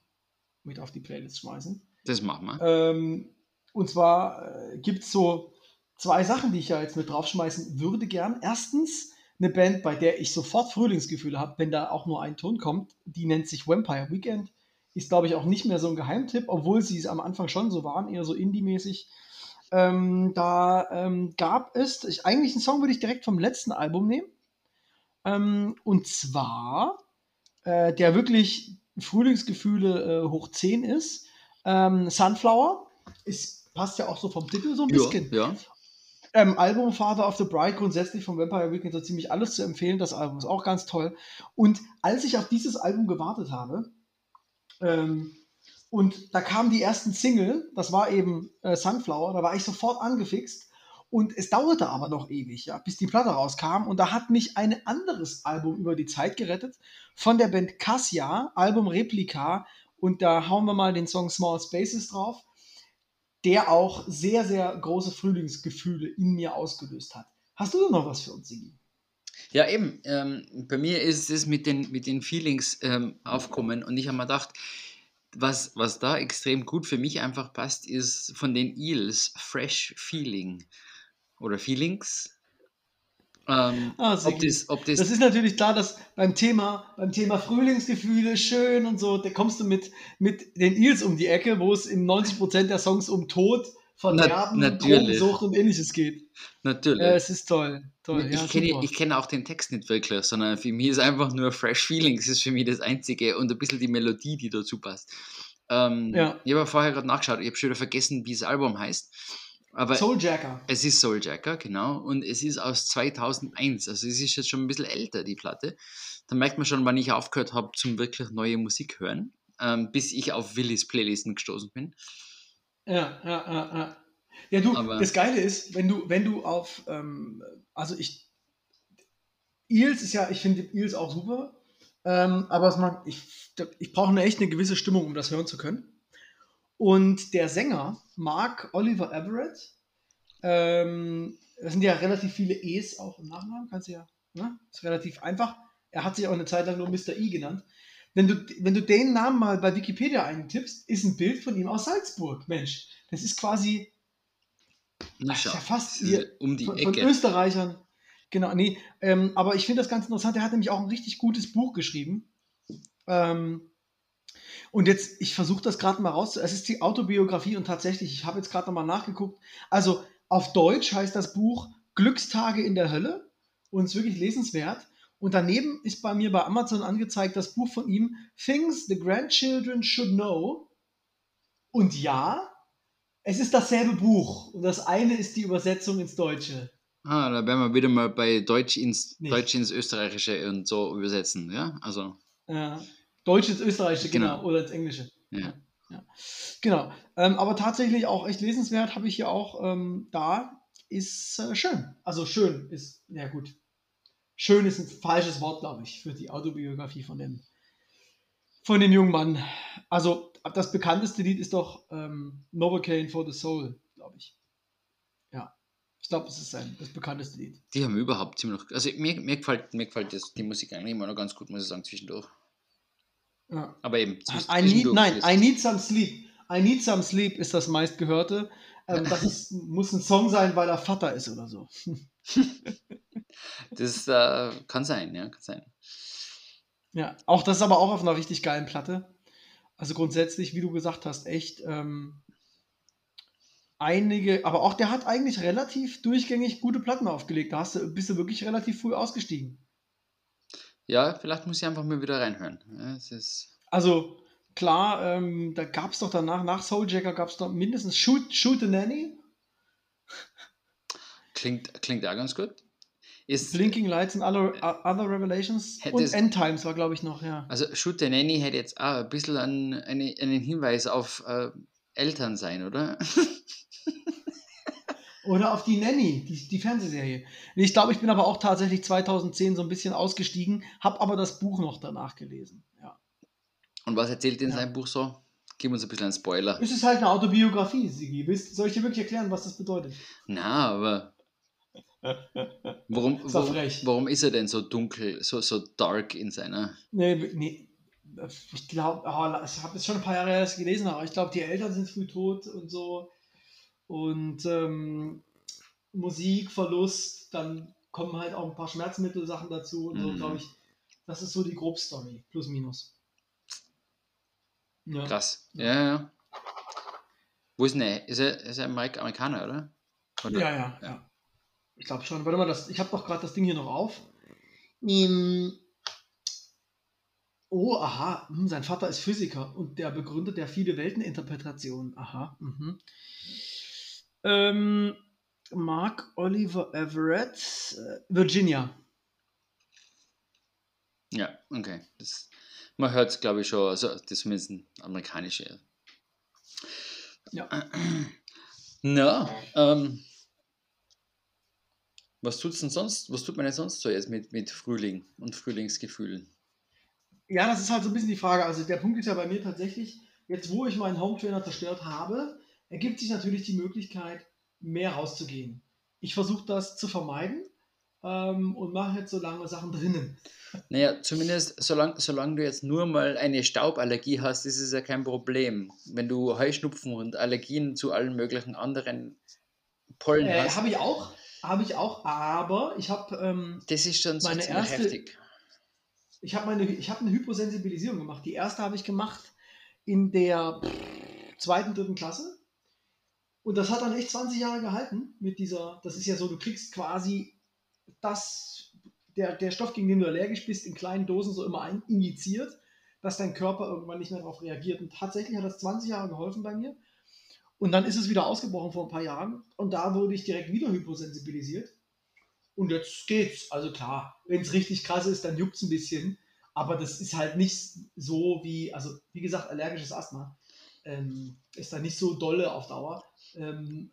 mit auf die Playlist schmeißen. Das machen wir. Ähm, und zwar äh, gibt es so zwei Sachen, die ich ja jetzt mit draufschmeißen würde gern. Erstens eine Band, bei der ich sofort Frühlingsgefühle habe, wenn da auch nur ein Ton kommt. Die nennt sich Vampire Weekend. Ist, glaube ich, auch nicht mehr so ein Geheimtipp, obwohl sie es am Anfang schon so waren, eher so Indie-mäßig. Ähm, da ähm, gab es, ich, eigentlich einen Song würde ich direkt vom letzten Album nehmen. Ähm, und zwar, äh, der wirklich Frühlingsgefühle äh, hoch 10 ist. Ähm, Sunflower. Ist, passt ja auch so vom Titel so ein bisschen. Ja, ja. Ähm, Album Father of the Bride, grundsätzlich von Vampire Weekend so ziemlich alles zu empfehlen. Das Album ist auch ganz toll. Und als ich auf dieses Album gewartet habe, ähm, und da kamen die ersten Single, das war eben äh, Sunflower, da war ich sofort angefixt. Und es dauerte aber noch ewig, ja, bis die Platte rauskam. Und da hat mich ein anderes Album über die Zeit gerettet von der Band Cassia, Album Replika. Und da hauen wir mal den Song Small Spaces drauf, der auch sehr, sehr große Frühlingsgefühle in mir ausgelöst hat. Hast du denn noch was für uns, Sigi? Ja, eben. Ähm, bei mir ist es mit den, mit den Feelings ähm, aufkommen und ich habe mir gedacht, was, was da extrem gut für mich einfach passt, ist von den Eels Fresh Feeling oder Feelings. Ähm, Ah, ob, das, ob das, Das ist natürlich klar, dass beim Thema, beim Thema Frühlingsgefühle schön und so, da kommst du mit, mit den Eels um die Ecke, wo es in 90% der Songs um Tod, Verderben, natürlich. Drogensucht und ähnliches geht. natürlich. Äh, es ist toll. toll. ich, ja, kenne, ich kenne auch den Text nicht wirklich, sondern für mich ist einfach nur Fresh Feelings ist für mich das Einzige und ein bisschen die Melodie, die dazu passt. Ähm, Ja. Ich habe vorher gerade nachgeschaut, ich habe schon wieder vergessen, wie das Album heißt. Aber Souljacker. es ist Souljacker, genau. Und es ist aus 2001. Also es ist jetzt schon ein bisschen älter, die Platte. Da merkt man schon, wann ich aufgehört habe zum wirklich neue Musik hören. Ähm, bis ich auf Willis Playlisten gestoßen bin. Ja, ja, ja, ja. Ja, du, Aber- das Geile ist, wenn du, wenn du auf, ähm, also ich, Eels ist ja, ich finde Eels auch super, ähm, aber es macht, ich, ich brauche eine echt eine gewisse Stimmung, um das hören zu können. Und der Sänger, Mark Oliver Everett, ähm, das sind ja relativ viele E's auch im Nachnamen, kannst du ja, ne? Ist relativ einfach. Er hat sich auch eine Zeit lang nur Mr. E genannt. Wenn du, wenn du den Namen mal bei Wikipedia eintippst, ist ein Bild von ihm aus Salzburg. Mensch, das ist quasi Na, ist ja fast hier um die von, von Ecke. Österreichern. Genau, nee. Ähm, aber ich finde das ganz interessant. Er hat nämlich auch ein richtig gutes Buch geschrieben. Ähm, und jetzt, ich versuche das gerade mal raus. Es ist die Autobiografie und tatsächlich, ich habe jetzt gerade nochmal nachgeguckt. Also auf Deutsch heißt das Buch Glückstage in der Hölle und ist wirklich lesenswert. Und daneben ist bei mir bei Amazon angezeigt das Buch von ihm Things the Grandchildren Should Know. Und ja, es ist dasselbe Buch. Und das eine ist die Übersetzung ins Deutsche. Ah, da werden wir wieder mal bei Deutsch ins, Nicht. Deutsch ins Österreichische und so übersetzen, ja? Also, Ja. Deutsch ins Österreichische, genau. Genau. Oder ins Englische. ja. Ja. Genau. Ähm, aber tatsächlich auch echt lesenswert, habe ich hier auch ähm, da. Ist äh, schön. Also schön ist, ja gut. Schön ist ein falsches Wort, glaube ich, für die Autobiografie von dem, von dem jungen Mann. Also das bekannteste Lied ist doch ähm, Novocaine for the Soul, glaube ich. Ja. Ich glaube, das ist sein, das bekannteste Lied. Die haben überhaupt ziemlich. Also, mir, mir gefällt, mir gefällt das, die Musik eigentlich immer noch ganz gut, muss ich sagen, zwischendurch. Ja. Aber eben, I need, nein, ist- I need some sleep. I need some sleep ist das meistgehörte. Ähm, das ist, muss ein Song sein, weil er Vater ist oder so. das äh, kann sein, ja, kann sein. Ja, auch das ist aber auch auf einer richtig geilen Platte. Also grundsätzlich, wie du gesagt hast, echt ähm, einige, aber auch der hat eigentlich relativ durchgängig gute Platten aufgelegt. Da hast du, bist du wirklich relativ früh ausgestiegen. Ja, vielleicht muss ich einfach mal wieder reinhören. Ja, also klar, ähm, da gab es doch danach, nach Souljacker gab es doch mindestens Shoot, Shoot the Nanny. Klingt, klingt auch ganz gut. Ist, Blinking Lights and Other, other Revelations und es, End Times war, glaube ich, noch, ja. Also Shoot the Nanny hätte jetzt auch ein bisschen einen, eine, einen Hinweis auf äh, Eltern sein, oder? Oder auf die Nanny, die, die Fernsehserie. Ich glaube, ich bin aber auch tatsächlich 2010 so ein bisschen ausgestiegen, habe aber das Buch noch danach gelesen. Ja. Und was erzählt in ja. seinem Buch so? Gib uns ein bisschen einen Spoiler. Es ist halt eine Autobiografie, Sigi. Soll ich dir wirklich erklären, was das bedeutet? Na, aber. Warum, warum, warum ist er denn so dunkel, so, so dark in seiner. Nee, nee. Ich glaube, oh, ich habe es schon ein paar Jahre gelesen, aber ich glaube, die Eltern sind früh tot und so und ähm, Musikverlust, dann kommen halt auch ein paar Schmerzmittelsachen dazu und so, mhm. glaube ich. Das ist so die Grobstory, plus minus. Ja. Krass. Ja, ja. Wo ist denn er? Ist er, ist er Amerikaner, oder? oder? Ja, ja, ja. Ich glaube schon. Warte mal, das, ich habe doch gerade das Ding hier noch auf. Ähm, oh, aha. Hm, sein Vater ist Physiker und der begründet ja viele Welteninterpretationen. Aha. Mhm. Ähm, Mark Oliver Everett, äh, Virginia. Ja, okay. Das, man hört es, glaube ich, schon. Also, das ist zumindest ein amerikanischer. Ja. Na, ähm, was tut's denn sonst? Was tut man denn sonst so jetzt mit, mit Frühling und Frühlingsgefühlen? Ja, das ist halt so ein bisschen die Frage. Also der Punkt ist ja bei mir tatsächlich, jetzt wo ich meinen Home Trainer zerstört habe, ergibt sich natürlich die Möglichkeit, mehr rauszugehen. Ich versuche das zu vermeiden ähm, und mache jetzt so lange Sachen drinnen. Naja, zumindest solange solang du jetzt nur mal eine Stauballergie hast, ist es ja kein Problem. Wenn du Heuschnupfen und Allergien zu allen möglichen anderen Pollen äh, hast. Habe ich auch, habe ich auch, aber ich habe ähm, das ist schon meine erste, heftig. Ich habe meine, ich habe eine Hyposensibilisierung gemacht. Die erste habe ich gemacht in der zweiten, dritten Klasse. Und das hat dann echt 20 Jahre gehalten mit dieser, das ist ja so, du kriegst quasi das, der, der Stoff, gegen den du allergisch bist, in kleinen Dosen so immer ein, injiziert, dass dein Körper irgendwann nicht mehr darauf reagiert. Und tatsächlich hat das 20 Jahre geholfen bei mir. Und dann ist es wieder ausgebrochen vor ein paar Jahren. Und da wurde ich direkt wieder hyposensibilisiert. Und jetzt geht's. Also klar, wenn es richtig krass ist, dann juckt es ein bisschen. Aber das ist halt nicht so wie, also wie gesagt, allergisches Asthma ähm, ist da nicht so dolle auf Dauer. Ähm,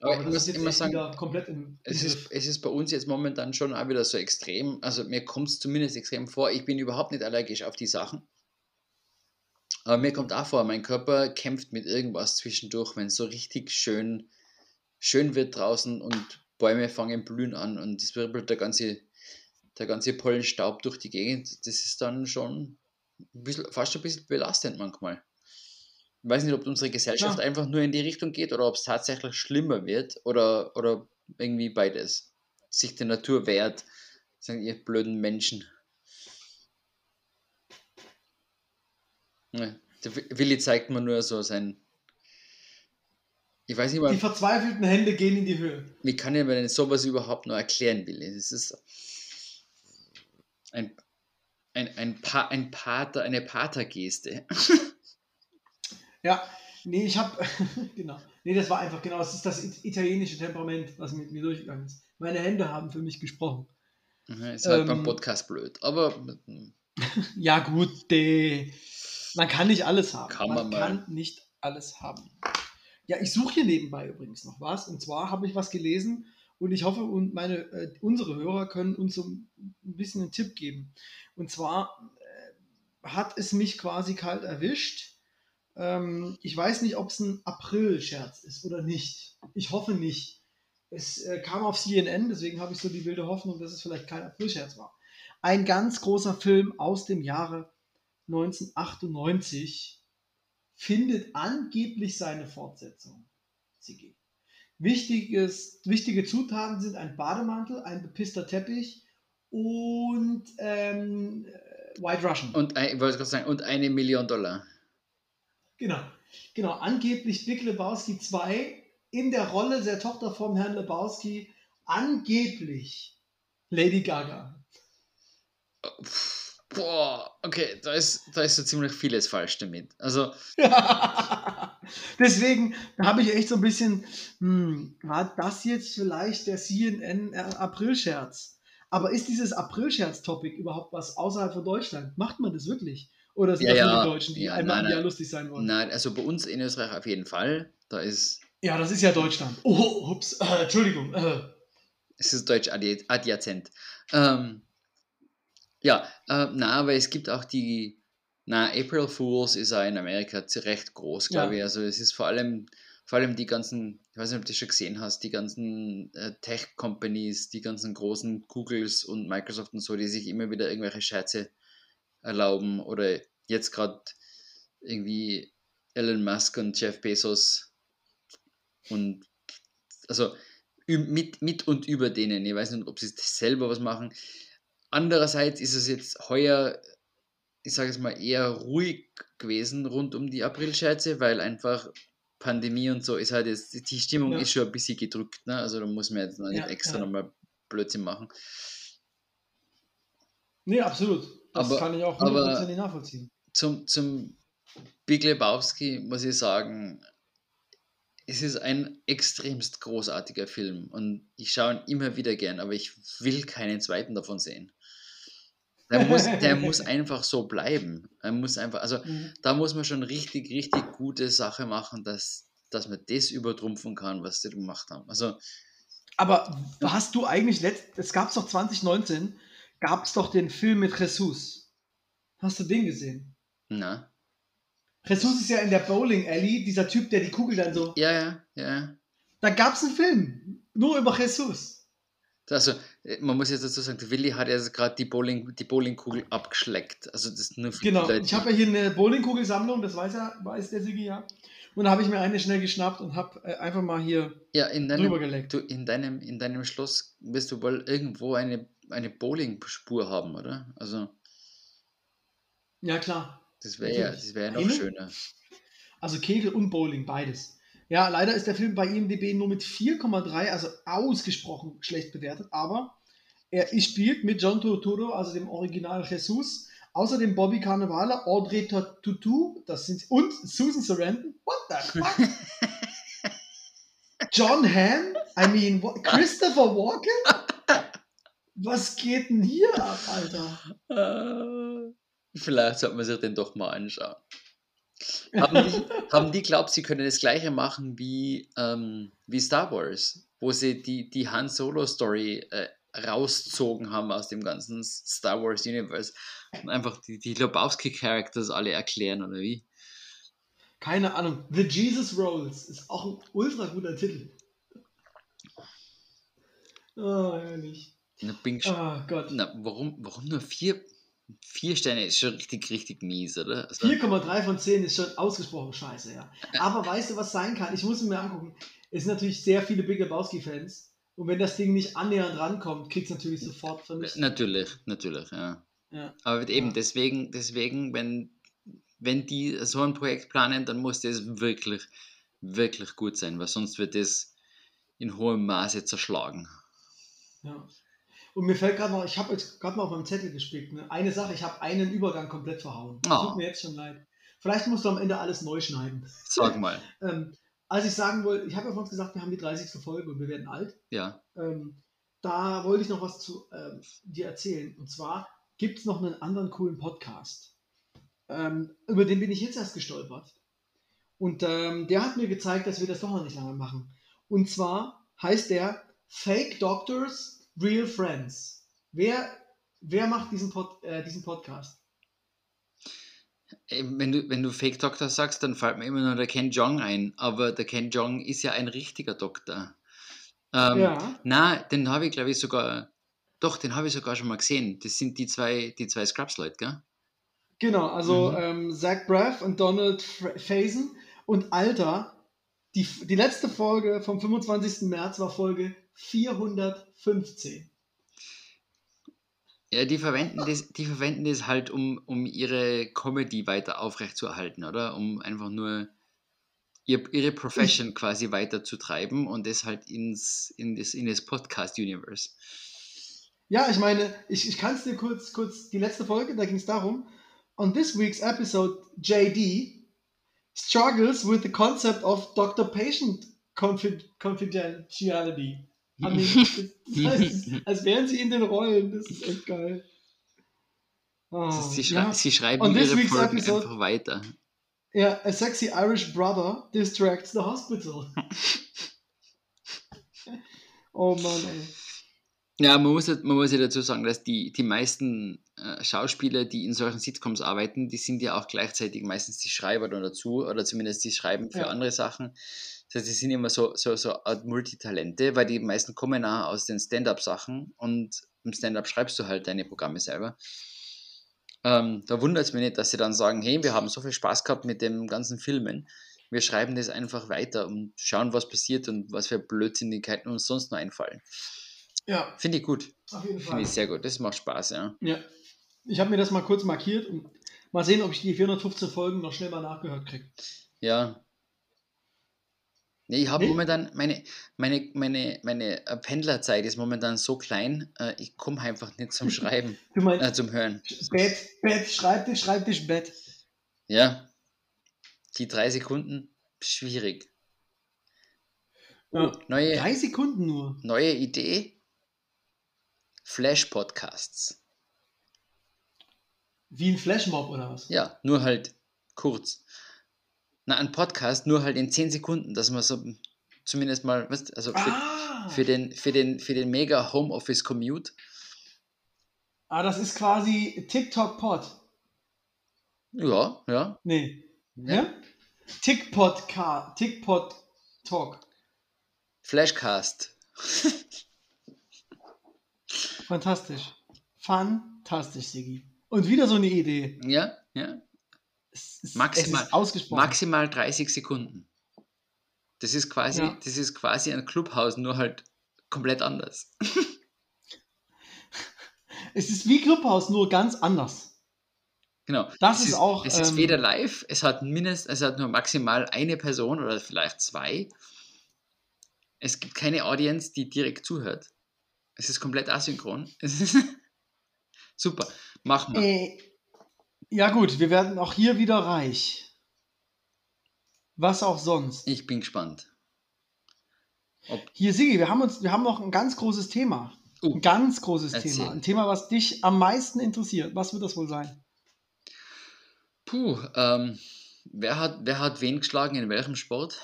aber, aber ich muss immer sagen, komplett im, es, ist, es ist bei uns jetzt momentan schon auch wieder so extrem. Also mir kommt es zumindest extrem vor. Ich bin überhaupt nicht allergisch auf die Sachen. Aber mir kommt auch vor, mein Körper kämpft mit irgendwas zwischendurch, wenn es so richtig schön, schön wird draußen und Bäume fangen blühen an und es wirbelt der ganze, der ganze Pollenstaub durch die Gegend. Das ist dann schon ein bisschen, fast ein bisschen belastend manchmal. Ich weiß nicht, ob unsere Gesellschaft ja. einfach nur in die Richtung geht oder ob es tatsächlich schlimmer wird oder, oder irgendwie beides. Sich der Natur wehrt, sagen ihr blöden Menschen. Ja, der Willi zeigt mir nur so sein. Ich weiß nicht mal. Die verzweifelten Hände gehen in die Höhe. Wie kann ich mir denn sowas überhaupt nur erklären, Willi? Das ist ein, ein, ein, pa ein Pater, eine Patergeste. Ja, nee, ich habe, genau. Nee, das war einfach, genau, das ist das italienische Temperament, was mit mir durchgegangen ist. Meine Hände haben für mich gesprochen. Mhm, ist halt ähm, beim Podcast blöd, aber. Ja, gut, de, man kann nicht alles haben. Kann man, man kann nicht alles haben. Ja, ich suche hier nebenbei übrigens noch was. Und zwar habe ich was gelesen und ich hoffe, und meine, äh, unsere Hörer können uns so ein bisschen einen Tipp geben. Und zwar äh, hat es mich quasi kalt erwischt ähm, ich weiß nicht, ob es ein April-Scherz ist oder nicht. Ich hoffe nicht. Es äh, kam auf CNN, deswegen habe ich so die wilde Hoffnung, dass es vielleicht kein April-Scherz war. Ein ganz großer Film aus dem Jahre 1998 findet angeblich seine Fortsetzung. CG. Wichtiges, wichtige Zutaten sind ein Bademantel, ein bepisster Teppich und ähm, White Russian. Und, ein, wollte gerade sagen, und eine Million Dollar. Genau. Genau, angeblich Big Lebowski 2 in der Rolle der Tochter vom Herrn Lebowski, angeblich Lady Gaga. Boah, okay, da ist, da ist so ziemlich vieles falsch damit. Also. Deswegen habe ich echt so ein bisschen, hm, war das jetzt vielleicht der CNN April-Scherz? Aber ist dieses April-Scherz-Topic überhaupt was außerhalb von Deutschland? Macht man das wirklich? Oder sind Ja, das nur ja. die Deutschen, die Ja, einmal nein, nein. lustig sein wollen? Nein, also bei uns in Österreich auf jeden Fall. Da ist, Ja, das ist ja Deutschland. Oh, ups, äh, Entschuldigung. Äh. es ist deutsch adi- adjazent. Ähm, ja, äh, na, aber es gibt auch die, na, April Fools ist auch in Amerika recht groß, glaube Ja. ich. Also es ist vor allem, vor allem die ganzen, ich weiß nicht, ob du das schon gesehen hast, die ganzen äh, Tech-Companies, die ganzen großen Googles und Microsoft und so, die sich immer wieder irgendwelche Scherze erlauben oder jetzt gerade irgendwie Elon Musk und Jeff Bezos und also mit, mit und über denen. Ich weiß nicht, ob sie selber was machen. Andererseits ist es jetzt heuer, ich sage es mal, eher ruhig gewesen rund um die Aprilscherze, weil einfach Pandemie und so ist halt jetzt, die Stimmung Ja. ist schon ein bisschen gedrückt, ne? Also da muss man jetzt noch nicht Ja, extra ja. nochmal Blödsinn machen. Nee, absolut. Das Aber- kann ich auch 100% nachvollziehen. Zum, zum Big Lebowski muss ich sagen, es ist ein extremst großartiger Film und ich schaue ihn immer wieder gern, aber ich will keinen zweiten davon sehen. Der muss, der muss einfach so bleiben. Er muss einfach, also Mhm. da muss man schon richtig, richtig gute Sache machen, dass, dass man das übertrumpfen kann, was sie gemacht haben. Also, Aber hast du eigentlich letzt, es gab es doch 2019, gab es doch den Film mit Jesus. Hast du den gesehen? na. Jesus ist ja in der Bowling Alley, dieser Typ, der die Kugel dann so. Ja, ja, ja. Da gab es einen Film, nur über Jesus. Also, äh, man muss jetzt dazu sagen, der Willi hat jetzt gerade die, Bowling, die Bowlingkugel abgeschleckt. Also, das ist nur für Genau. Ich habe ja hier eine Bowlingkugelsammlung, das weiß er, weiß der Sigi ja. Und da habe ich mir eine schnell geschnappt und habe äh, einfach mal hier Ja, in drüber deinem, geleckt. du, in, deinem, in deinem Schloss wirst du wohl irgendwo eine, eine Bowling-Spur haben, oder? Also, Ja, klar. das wäre ja, das wär ja noch schöner. Also Kegel und Bowling, beides. Ja, leider ist der Film bei IMDb nur mit 4,3, also ausgesprochen schlecht bewertet, aber er spielt mit John Turturro, also dem Original Jesus, außerdem Bobby Cannavale, Audrey Tautou, das sind und Susan Sarandon. What the fuck? John Hamm, I mean, what, Christopher Walken? Was geht denn hier ab, Alter? Äh, Vielleicht sollte man sich den doch mal anschauen. Haben die, haben die glaubt, sie können das gleiche machen wie, ähm, wie Star Wars, wo sie die, die Han Solo Story äh, rauszogen haben aus dem ganzen Star Wars Universe und einfach die, die Lebowski Characters alle erklären oder wie? Keine Ahnung. The Jesus Rolls ist auch ein ultra guter Titel. Oh, herrlich. Na, bin Oh Gott. na, warum, warum nur vier, vier Sterne? Ist schon richtig, richtig mies, oder? Also, 4,3 von 10 ist schon ausgesprochen scheiße, ja. Aber weißt du, was sein kann? Ich muss mir angucken. Es sind natürlich sehr viele Big Lebowski-Fans. Und wenn das Ding nicht annähernd rankommt, kriegt es natürlich sofort vermisst. Natürlich, natürlich, ja. Ja. Aber eben Ja. deswegen, deswegen, wenn, wenn die so ein Projekt planen, dann muss das wirklich, wirklich gut sein, weil sonst wird das in hohem Maße zerschlagen. ja. Und mir fällt gerade noch, ich habe jetzt gerade mal auf meinem Zettel gespickt. Ne? Eine Sache, ich habe einen Übergang komplett verhauen. Oh. Tut mir jetzt schon leid. Vielleicht musst du am Ende alles neu schneiden. Sag mal, Ähm, als ich sagen wollte, ich habe ja vorhin gesagt, wir haben die 30. Folge und wir werden alt. ja. Ähm, da wollte ich noch was zu ähm, dir erzählen. Und zwar gibt es noch einen anderen coolen Podcast. Ähm, über den bin ich jetzt erst gestolpert. Und ähm, der hat mir gezeigt, dass wir das doch noch nicht lange machen. Und zwar heißt der Fake Doctors, Real Friends. Wer, wer macht diesen, Pod, äh, diesen Podcast? Wenn du, wenn du Fake Doktor sagst, dann fällt mir immer nur der Ken Jong ein. Aber der Ken Jong ist ja ein richtiger Doktor. Ähm, ja, Na, den habe ich, glaube ich, sogar. Doch, den habe ich sogar schon mal gesehen. Das sind die zwei, die zwei Scrubs-Leute, gell? genau. Also Mhm. ähm, Zach Braff und Donald Faison. Und Alter, Die, die letzte Folge vom 25. März war Folge 415. Ja, die verwenden das, die verwenden das halt, um, um ihre Comedy weiter aufrechtzuerhalten, oder? Um einfach nur ihr, ihre Profession quasi weiter zu treiben und das halt ins, in das, in das Podcast-Universe. Ja, ich meine, ich, ich kann es dir kurz, kurz, die letzte Folge, da ging es darum, on this week's episode, JD struggles with the concept of Doctor-Patient Confidentiality. Mean, das heißt, als wären sie in den Rollen, das ist echt geil. Oh, sie, schrei ja. sie schreiben ihre Folgen episode- einfach weiter. Ja, a sexy Irish brother distracts the hospital. oh Mann, ey. Ja, man muss, ja- man muss ja dazu sagen, dass die, die meisten äh, Schauspieler, die in solchen Sitcoms arbeiten, die sind ja auch gleichzeitig meistens die Schreiber dann dazu oder zumindest die schreiben für Ja. andere Sachen. Das heißt, die sind immer so, so, so Art Multitalente, weil die meisten kommen auch aus den Stand-up-Sachen und im Stand-up schreibst du halt deine Programme selber. Ähm, da wundert es mich nicht, dass sie dann sagen, hey, wir haben so viel Spaß gehabt mit dem ganzen Filmen. Wir schreiben das einfach weiter und schauen, was passiert und was für Blödsinnigkeiten uns sonst noch einfallen. Ja, Finde ich gut. auf jeden Finde Fall. ich sehr gut. Das macht Spaß, ja. Ja. Ich habe mir das mal kurz markiert und mal sehen, ob ich die 415 Folgen noch schnell mal nachgehört kriege. Ja. Nee, ich habe Nee? momentan, meine, meine, meine, meine äh, Pendlerzeit ist momentan so klein, äh, ich komme einfach nicht zum Schreiben, Du meinst äh, zum Hören. Bett, Bett, Schreibtisch, Schreibtisch, Bett. Ja. Die drei Sekunden, schwierig. Ja. Neue, Drei Sekunden nur. neue Idee, Flash-Podcasts. Wie ein Flashmob oder was? Ja, nur halt kurz. Na, ein Podcast nur halt in 10 Sekunden, dass man so zumindest mal, weißt, also für, Ah, für den, für den, für den mega Homeoffice Commute. ah, das ist quasi TikTok-Pod. Ja, ja. Nee. Ja? Tickpod Tickpod Talk. Flashcast. Fantastisch. Fantastisch, Sigi. Und wieder so eine Idee. Ja, ja. Ist, Maximal- ist. Maximal 30 Sekunden. Das ist quasi, Ja. das ist quasi ein Clubhaus, nur halt komplett anders. es ist wie Clubhouse, nur ganz anders. Genau. Das es ist auch, Es ist ähm, weder live, es hat mindestens, es hat nur maximal eine Person oder vielleicht zwei. Es gibt keine Audience, die direkt zuhört. Es ist komplett asynchron. Ist super. Mach mal. Äh, ja gut, wir werden auch hier wieder reich. Was auch sonst. Ich bin gespannt. Hier, Sigi, wir haben uns, wir haben noch ein ganz großes Thema. Oh. Ein ganz großes Erzähl. Thema. Ein Thema, was dich am meisten interessiert. Was wird das wohl sein? Puh, ähm, wer, hat, wer hat wen geschlagen in welchem Sport?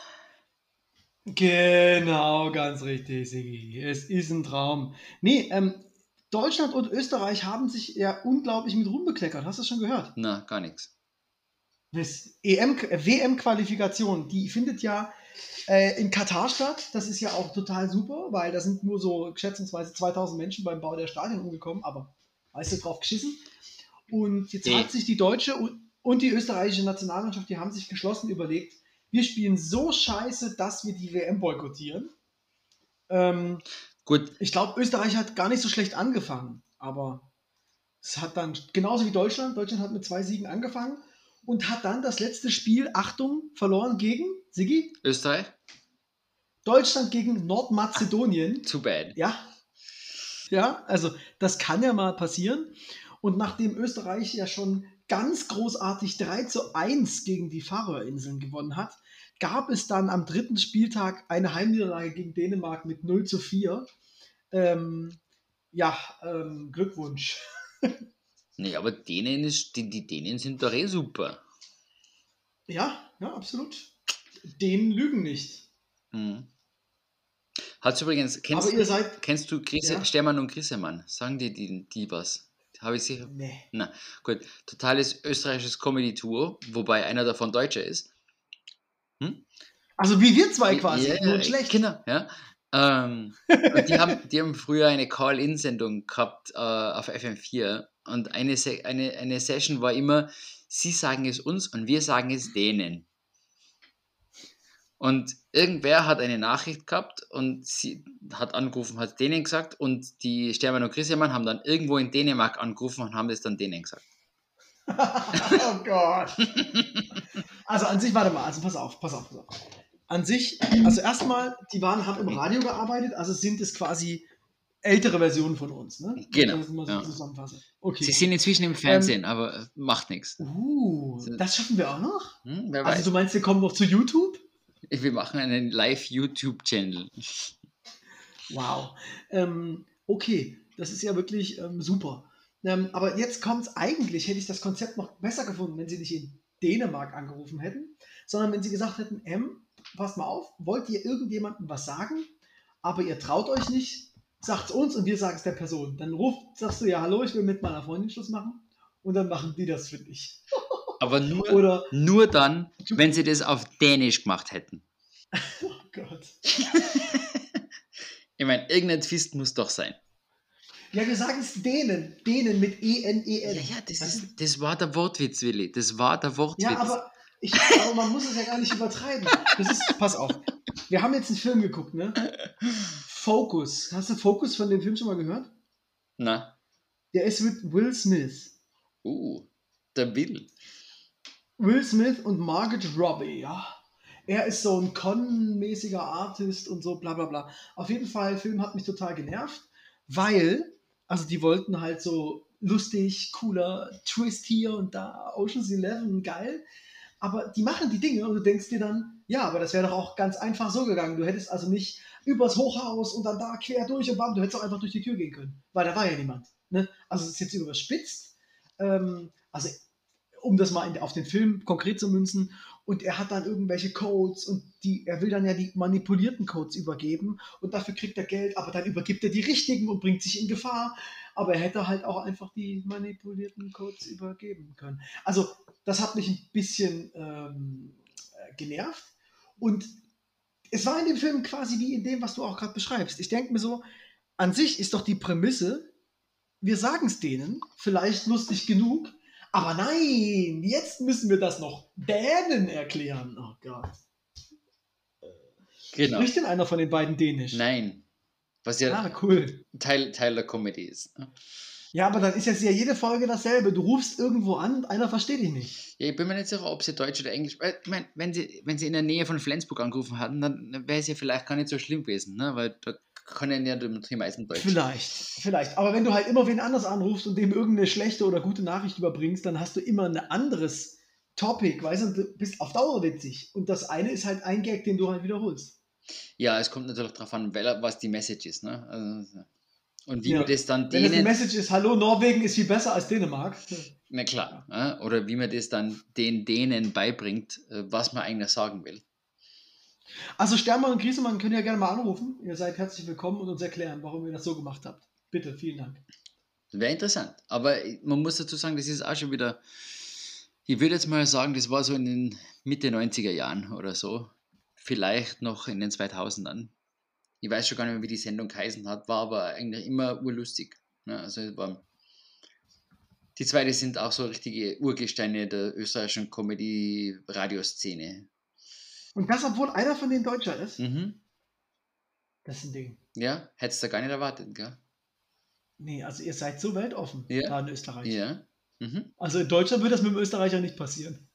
Genau, ganz richtig, Sigi. Es ist ein Traum. Nee, ähm, Deutschland und Österreich haben sich ja unglaublich mit Ruhm bekleckert. Hast du das schon gehört? Na, gar nichts. Das EM, WM-Qualifikation, die findet ja äh, in Katar statt. Das ist ja auch total super, weil da sind nur so schätzungsweise 2000 Menschen beim Bau der Stadien umgekommen, aber weißt du, drauf geschissen. Und jetzt hat sich die deutsche und, und die österreichische Nationalmannschaft, die haben sich geschlossen überlegt, wir spielen so scheiße, dass wir die WM boykottieren. Ähm, Gut, ich glaube, Österreich hat gar nicht so schlecht angefangen, aber es hat dann genauso wie Deutschland. Deutschland hat mit zwei Siegen angefangen und hat dann das letzte Spiel, Achtung, verloren gegen Sigi. Österreich? Deutschland gegen Nordmazedonien. Too bad. Ja. Ja, also das kann ja mal passieren. Und nachdem Österreich ja schon ganz großartig 3 zu 1 gegen die Färöerinseln gewonnen hat, gab es dann am dritten Spieltag eine Heimniederlage gegen Dänemark mit 0 zu 4. Ähm, ja, ähm, Glückwunsch. Nee, aber denen ist, die, die Dänen sind doch eh super. Ja, ja, absolut. Dänen lügen nicht. Mhm. Hat's übrigens, kennst, Aber ihr seid. kennst du Grisse, Ja. Stermann und Grissemann? Sagen dir die, die was? Habe ich sicher. Nee. Na, gut. Totales österreichisches Comedy-Duo, wobei einer davon Deutscher ist. Also wie wir zwei quasi, Ja, nur schlecht. Genau, ja. Ähm, die, haben, die haben früher eine Call-In-Sendung gehabt äh, auf FM4 und eine, Se eine, eine Session war immer, sie sagen es uns und wir sagen es denen. Und irgendwer hat eine Nachricht gehabt und sie hat angerufen, hat denen gesagt und die Stermann und Christian haben dann irgendwo in Dänemark angerufen und haben das dann denen gesagt. oh Gott. Also an sich, warte mal, also pass auf, pass auf, pass auf. An sich, also erstmal, die waren, haben im Radio gearbeitet, also sind es quasi ältere Versionen von uns, ne? Genau. So ja. Okay. Sie sind inzwischen im Fernsehen, aber äh, macht nichts. Uh, das schaffen wir auch noch? Hm, Also du meinst, wir kommen noch zu YouTube? Wir machen einen Live-YouTube-Channel. Wow. Ähm, okay, das ist ja wirklich ähm, super. Ähm, aber jetzt kommt es eigentlich, hätte ich das Konzept noch besser gefunden, wenn sie nicht in Dänemark angerufen hätten, sondern wenn sie gesagt hätten, M, passt mal auf, wollt ihr irgendjemandem was sagen, aber ihr traut euch nicht, sagt es uns und wir sagen es der Person. Dann ruft, sagst du ja, hallo, ich will mit meiner Freundin Schluss machen und dann machen die das für dich. Aber nur, Oder, nur dann, wenn sie das auf Dänisch gemacht hätten. oh Gott. Ich meine, irgendein Twist muss doch sein. Ja, wir sagen es denen, denen mit E-N-E-N. Ja, ja, das, ist, das war der Wortwitz, Willi. Das war der Wortwitz. Ja, aber, ich, aber man muss es ja gar nicht übertreiben. Das ist, pass auf. Wir haben jetzt einen Film geguckt, ne? Focus. Hast du Focus von dem Film schon mal gehört? Na, Der ist mit Will Smith. uh, der Will. Will Smith und Margaret Robbie, ja. Er ist so ein Con-mäßiger Artist und so, bla bla bla. Auf jeden Fall, der Film hat mich total genervt, weil, also die wollten halt so lustig, cooler Twist hier und da, Ocean's Eleven, geil. Aber die machen die Dinge und du denkst dir dann, ja, aber das wäre doch auch ganz einfach so gegangen. Du hättest also nicht übers Hochhaus und dann da quer durch und bam, du hättest auch einfach durch die Tür gehen können, weil da war ja niemand. Ne? Also es ist jetzt überspitzt. Ähm, also um das mal in, auf den Film konkret zu münzen. Und er hat dann irgendwelche Codes und die, er will dann ja die manipulierten Codes übergeben und dafür kriegt er Geld, aber dann übergibt er die richtigen und bringt sich in Gefahr. Aber er hätte halt auch einfach die manipulierten Codes übergeben können. Also das hat mich ein bisschen ähm, äh, genervt. Und es war in dem Film quasi wie in dem, was du auch gerade beschreibst. Ich denke mir so, an sich ist doch die Prämisse, wir sagen es denen, vielleicht lustig genug, aber nein, jetzt müssen wir das noch Dänen erklären. Oh Gott. Genau. Spricht denn einer von den beiden Dänisch? Nein. Was ja Ah, cool. Teil, Teil der Comedy ist. Ja, aber dann ist ja jede Folge dasselbe. Du rufst irgendwo an und einer versteht dich nicht. Ja, ich bin mir nicht sicher, ob sie Deutsch oder Englisch. Ich meine, wenn sie, wenn sie in der Nähe von Flensburg angerufen hatten, dann wäre es ja vielleicht gar nicht so schlimm gewesen, ne? weil da können ja die meisten Deutsch. Vielleicht, vielleicht. Aber wenn du halt immer wen anders anrufst und dem irgendeine schlechte oder gute Nachricht überbringst, dann hast du immer ein anderes Topic, weißt du, und du bist auf Dauer witzig. Und das eine ist halt ein Gag, den du halt wiederholst. Ja, es kommt natürlich darauf an, was die Message ist. Ne? Also, und wie Ja. man das dann Wenn das die denen. Message ist, hallo, Norwegen ist viel besser als Dänemark. Na klar. Ja? Oder wie man das dann den denen beibringt, äh, was man eigentlich sagen will. Also Sternmann und Griesemann können ja gerne mal anrufen. Ihr seid herzlich willkommen und uns erklären, warum ihr das so gemacht habt. Bitte, vielen Dank. Wäre interessant. Aber man muss dazu sagen, das ist auch schon wieder. Ich würde jetzt mal sagen, das war so in den Mitte 90er Jahren oder so. Vielleicht noch in den 2000ern. Ich weiß schon gar nicht mehr, wie die Sendung geheißen hat, war aber eigentlich immer urlustig. Ne? Also war, die zwei, die sind auch so richtige Urgesteine der österreichischen Comedy-Radioszene. Und das, obwohl einer von denen Deutscher ist, Mhm. das ist ein Ding. Ja, hättest du gar nicht erwartet, gell? Nee, also ihr seid so weltoffen Ja. da in Österreich. Ja. Mhm. Also in Deutschland würde das mit dem Österreicher nicht passieren.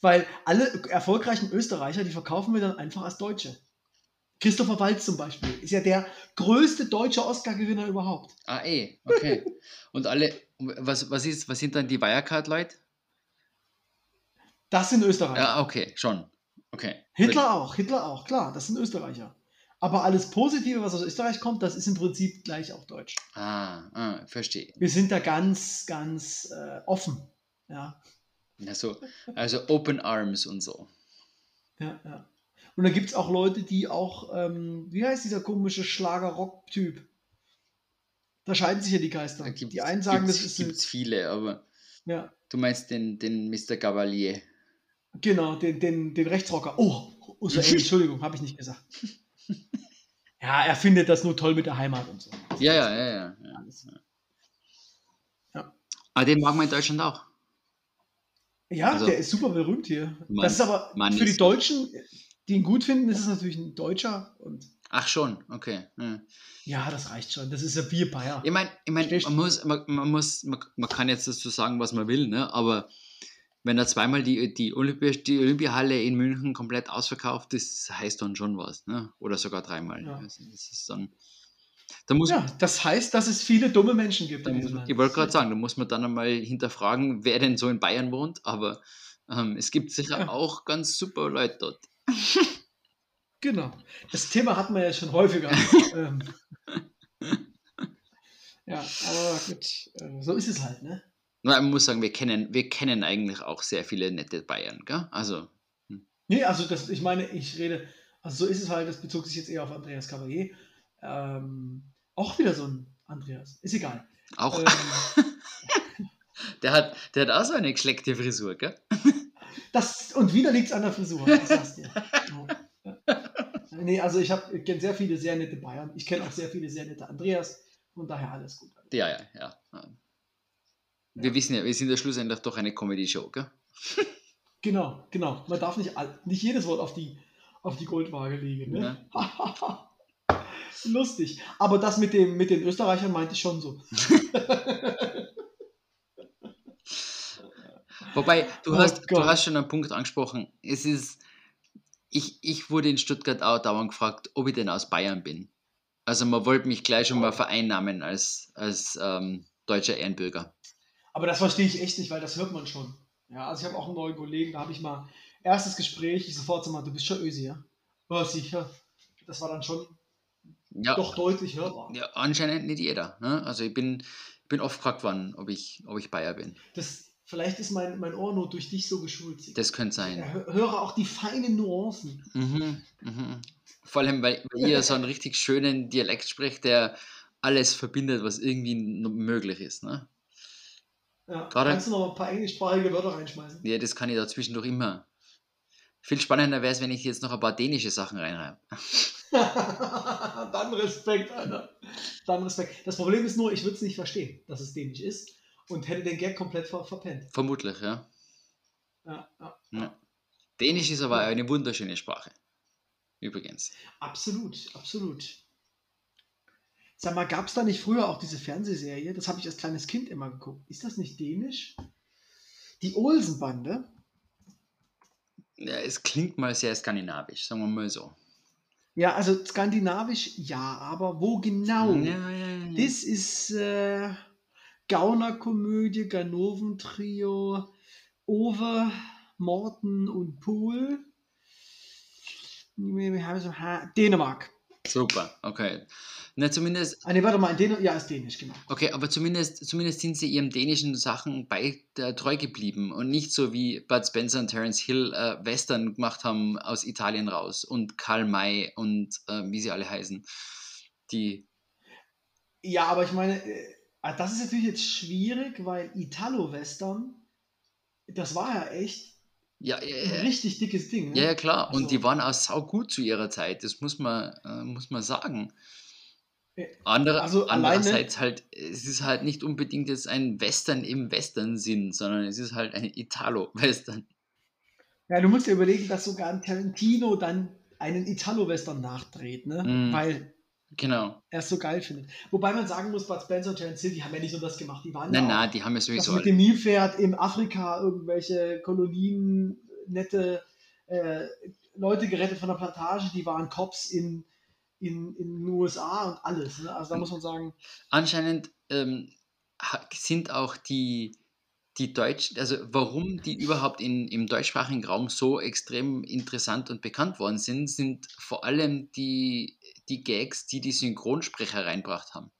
Weil alle erfolgreichen Österreicher, die verkaufen wir dann einfach als Deutsche. Christopher Waltz zum Beispiel ist ja der größte deutsche Oscar-Gewinner überhaupt. Ah, eh, okay. Und alle, was, was, ist, was sind dann die Wirecard-Leute? Das sind Österreicher. Ja, okay, schon. Okay. Hitler auch, Hitler auch, klar, das sind Österreicher. Aber alles Positive, was aus Österreich kommt, das ist im Prinzip gleich auch deutsch. Ah, ah verstehe. Wir sind da ganz, ganz äh, offen. Ja, Also, also Open Arms und so. ja, ja. Und da gibt es auch Leute, die auch, ähm, wie heißt dieser komische Schlager-Rock-Typ? Da scheiden sich ja die Geister. Da gibt's, die einen sagen, gibt's, das ist gibt's viele, aber ja, du meinst den, den Mr. Gavalier. genau, den, den, den Rechtsrocker. Oh, unser Engel, Entschuldigung, habe ich nicht gesagt. Ja, er findet das nur toll mit der Heimat und so. Ja, ja, ja, ja. ja. Ja. Ah, den mag man in Deutschland auch. Ja, Also- der ist super berühmt hier. Mann- das ist aber für die Deutschen, die ihn gut finden, ist es natürlich ein Deutscher. Und Ach schon, okay. Ja. ja, das reicht schon. Das ist ja Bier Bayer. Ich meine, ich mein, man, muss, man, man, muss, man, man kann jetzt dazu sagen, was man will, ne? aber wenn er zweimal die, die, Olympia, die Olympiahalle in München komplett ausverkauft ist, heißt dann schon was. Ne? Oder sogar dreimal. Ja. Also das ist dann, da muss, Ja, das heißt, dass es viele dumme Menschen gibt. da muss ich wollte gerade sagen, da muss man dann einmal hinterfragen, wer denn so in Bayern wohnt, aber ähm, es gibt sicher Ja. auch ganz super Leute dort. Genau. Das Thema hatten wir ja schon häufiger. ähm. Ja, aber gut, äh, so ist es halt, ne? Na, Man muss sagen, wir kennen, wir kennen eigentlich auch sehr viele nette Bayern, gell? Also, Nee, also das, ich meine, ich rede, also so ist es halt, das bezog sich jetzt eher auf Andreas Cavalier. Ähm, auch wieder so ein Andreas, ist egal. auch, Ähm, der, hat, der hat auch so eine geschleckte Frisur, gell? das, und wieder liegt es an der Frisur, das sagst du. Ja. Nee, also ich, ich kenne sehr viele sehr nette Bayern. Ich kenne auch sehr viele sehr nette Andreas. Von daher alles gut. Ja, ja, ja. Wir wissen ja, wir sind ja schlussendlich doch eine Comedy-Show, gell? Genau, genau. Man darf nicht, nicht jedes Wort auf die, auf die Goldwaage legen. Ne? Lustig. Aber das mit, dem, mit den Österreichern meinte ich schon so. Wobei, du, Oh hast, du hast schon einen Punkt angesprochen. Es ist, ich, ich wurde in Stuttgart auch dauernd gefragt, ob ich denn aus Bayern bin. Also man wollte mich gleich schon mal vereinnahmen als, als ähm, deutscher Ehrenbürger. Aber das verstehe ich echt nicht, weil das hört man schon. Ja, also ich habe auch einen neuen Kollegen, da habe ich mal erstes Gespräch, ich sofort so mal, du bist schon Ösi, ja? Ja, sicher. Das war dann schon Ja, doch deutlich hörbar. ja anscheinend nicht jeder. Ne? Also ich bin, ich bin oft gefragt worden, ob ich, ob ich Bayer bin. Das, vielleicht ist mein, mein Ohr nur durch dich so geschult. Das könnte sein. Hö- höre auch die feinen Nuancen. Mhm, mhm. Vor allem, weil, weil ihr so einen richtig schönen Dialekt spricht, der alles verbindet, was irgendwie möglich ist. Ne? Ja, Gerade- kannst du noch ein paar englischsprachige Wörter reinschmeißen? Ja, das kann ich da zwischendurch immer. Viel spannender wäre es, wenn ich jetzt noch ein paar dänische Sachen reinreibe. Dann Respekt, Alter. Dann Respekt. Das Problem ist nur, ich würde es nicht verstehen, dass es dänisch ist und hätte den Gag komplett ver verpennt. Vermutlich, ja. Ja, ja. ja. Dänisch ist aber eine wunderschöne Sprache. Übrigens. Absolut, absolut. Sag mal, gab es da nicht früher auch diese Fernsehserie? Das habe ich als kleines Kind immer geguckt. Ist das nicht dänisch? Die Olsenbande? Ja, es klingt mal sehr skandinavisch, sagen wir mal so. Ja, also skandinavisch, ja, aber wo genau? Ja, ja, ja. Das ist äh, Gaunerkomödie, Ganoven-Trio, Ove, Morten und Ha- Dänemark. Super, okay. Na, zumindest, Ah, nee, warte mal, in Dän ja, ist Dänisch, genau. okay, aber zumindest, zumindest sind sie ihrem dänischen Sachen bei äh, treu geblieben und nicht so wie Bud Spencer und Terence Hill äh, Western gemacht haben aus Italien raus und Karl May und äh, wie sie alle heißen. Die, Ja, aber ich meine, äh, ah, das ist natürlich jetzt schwierig, weil Italo-Western, das war ja echt ja, ein äh, richtig dickes Ding. Ne? Ja, ja, klar. Also- Und die waren auch saugut zu ihrer Zeit. Das muss man, äh, muss man sagen. Andere, also andererseits halt, es ist halt nicht unbedingt jetzt ein Western im Western-Sinn, sondern es ist halt ein Italo-Western. Ja, du musst dir überlegen, dass sogar ein Tarantino dann einen Italo-Western nachdreht, ne? Mhm. Weil Genau. er es so geil findet. Wobei man sagen muss, Bud Spencer und Terence Hill, die haben ja nicht nur das gemacht, die waren Nein, ja auch nein, die haben ja sowieso. mit dem Nilpferd in Afrika irgendwelche Kolonien, nette äh, Leute gerettet von der Plantage, die waren Cops in, in, in den USA und alles. Ne? Also da muss man sagen, Anscheinend ähm, sind auch die, die Deutschen, also warum die überhaupt in, im deutschsprachigen Raum so extrem interessant und bekannt worden sind, sind vor allem die, die Gags, die die Synchronsprecher reinbracht haben.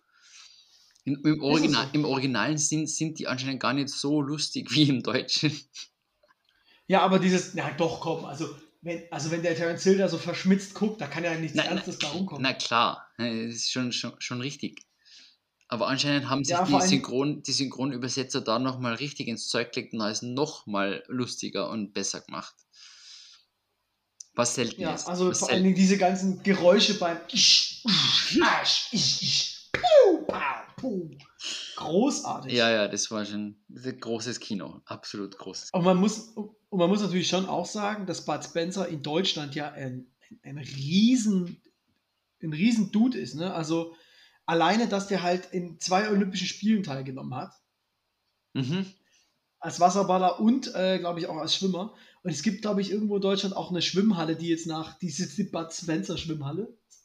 In, im, Original, so? Im originalen Sinn sind die anscheinend gar nicht so lustig wie im Deutschen. ja, aber dieses, na doch, komm, also wenn, also wenn der Terence Hill da so verschmitzt guckt, da kann ja nichts Nein, Ernstes da rumkommen. Na klar, äh, das ist schon, schon, schon richtig. Aber anscheinend haben sich Ja, die, Synchron, die Synchronübersetzer da nochmal richtig ins Zeug gelegt und es nochmal lustiger und besser gemacht. Was selten Ja, ist. also was vor selten- allen Dingen diese ganzen Geräusche beim Isch, Isch, Asch, Isch, Isch, Piu, Pau, Puh, großartig. Ja, ja, das war schon ein großes Kino. Absolut großes. Und man muss, und man muss natürlich schon auch sagen, dass Bud Spencer in Deutschland ja ein, ein, ein riesen, ein riesen Dude ist. Ne? Also alleine, dass der halt in zwei Olympischen Spielen teilgenommen hat, Mhm. als Wasserballer und, äh, glaube ich, auch als Schwimmer. Und es gibt, glaube ich, irgendwo in Deutschland auch eine Schwimmhalle, die jetzt nach, die ist jetzt die Bud Spencer Schwimmhalle.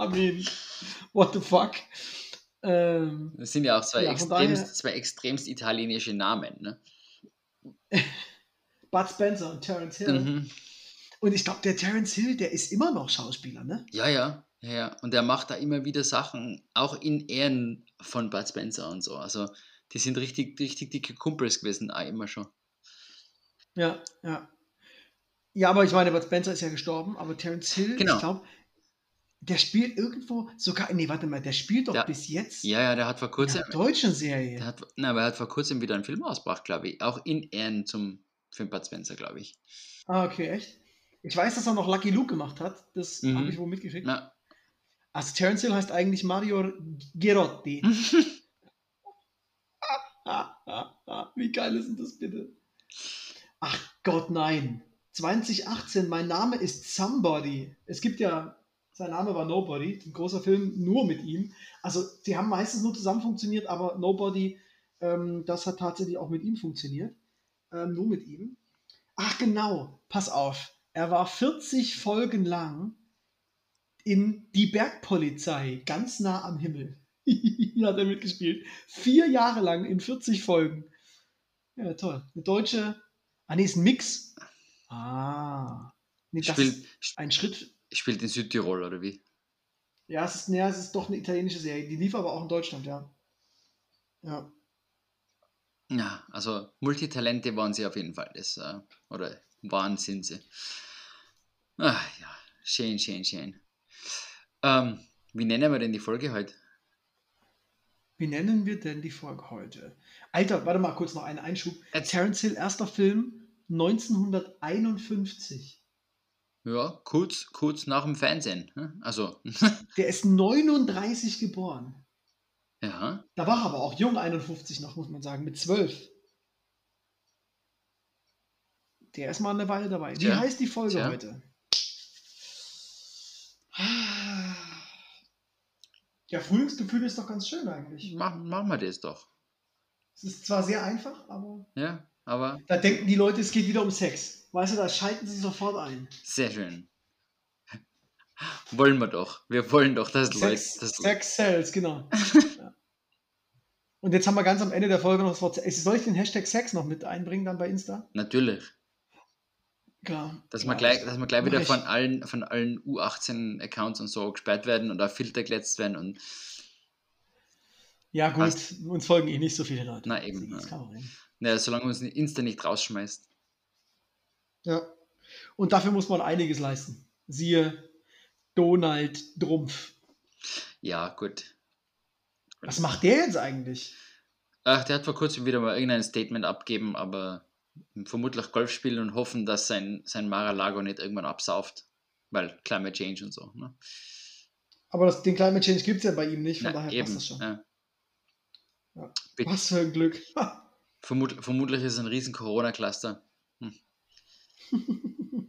I mean, what the fuck? Ähm, Das sind ja auch zwei, Ja, extremst, daher- zwei extremst italienische Namen. Ne? Bud Spencer und Terence Hill. Mhm. Und ich glaube, der Terence Hill, der ist immer noch Schauspieler, ne? Ja, ja, ja, ja. Und er macht da immer wieder Sachen, auch in Ehren von Bud Spencer und so. Also, die sind richtig, richtig dicke Kumpels gewesen, auch immer schon. Ja, ja. Ja, aber ich meine, Bud Spencer ist ja gestorben, aber Terence Hill, Genau. ich glaube, der spielt irgendwo sogar, nee, warte mal, der spielt doch Ja. bis jetzt Ja, ja, der hat vor in kurzem, einer deutschen Serie. der hat, nein, aber er hat vor kurzem wieder einen Film ausgebracht, glaube ich. Auch in Ehren zum, Bud Spencer, glaube ich. Ah, okay, echt? Ich weiß, dass er noch Lucky Luke gemacht hat. Das Mhm. habe ich wohl mitgekriegt. Na, Also Terence Hill heißt eigentlich Mario Girotti. Wie geil ist denn das bitte? Ach Gott, nein. 2018, mein Name ist Somebody. Es gibt ja, sein Name war Nobody, ein großer Film nur mit ihm. Also, die haben meistens nur zusammen funktioniert, aber Nobody, ähm, das hat tatsächlich auch mit ihm funktioniert. Ähm, nur mit ihm. Ach genau, pass auf. Er war 40 Folgen lang in Die Bergpolizei, ganz nah am Himmel. Hier hat er mitgespielt. Vier Jahre lang in 40 Folgen. Ja, toll. Eine deutsche. Ah, nee, ist ein Mix. Ah. Nee, das spielt, ist ein Schritt. Spielt in Südtirol, oder wie? Ja, es ist, ja, es ist doch eine italienische Serie. Die lief aber auch in Deutschland, ja. Ja. Ja, also Multitalente waren sie auf jeden Fall. Das, äh, oder waren, sind sie. Ah, ja, schön, schön, schön. Ähm, wie nennen wir denn die Folge heute? Wie nennen wir denn die Folge heute? Alter, warte mal kurz noch einen Einschub. Terence Hill, erster Film 1951. Ja, kurz, kurz nach dem Fernsehen. ne? Also, Der ist 39 geboren. ja, Da war er aber auch jung, 51 noch, muss man sagen, mit 12. Der ist mal eine Weile dabei. Wie Tja, heißt die Folge tja. heute? Ja, Frühlingsgefühl ist doch ganz schön eigentlich. mach, machen wir das doch. Es ist zwar sehr einfach, aber Ja, aber da denken die Leute, es geht wieder um Sex. Weißt du, da schalten sie sofort ein. sehr schön. Wollen wir doch. Wir wollen doch, dass Leute. Sex, sells, genau. ja. Und jetzt haben wir ganz am Ende der Folge noch das Wort. Soll ich den Hashtag Sex noch mit einbringen dann bei Insta? natürlich. Klar. Dass Ja, wir gleich, dass wir gleich wieder ich. von allen, von allen U18-Accounts und so gesperrt werden und auf Filter geletzt werden und Ja, gut, Passt. uns folgen eh nicht so viele Leute. Na eben, Das ja. kann man eben. ja, solange uns Insta nicht rausschmeißt. Ja. Und dafür muss man einiges leisten. Siehe Donald Trumpf. Ja, gut. Was macht der jetzt eigentlich? Ach, der hat vor kurzem wieder mal irgendein Statement abgeben, aber vermutlich Golf spielen und hoffen, dass sein, sein Mar-a-Lago nicht irgendwann absauft. Weil Climate Change und so. Ne? Aber das, den Climate Change gibt es ja bei ihm nicht, von Ja, daher eben. passt das schon. Ja. Ja. Was für ein Glück. Vermut, vermutlich ist es ein riesen Corona-Cluster.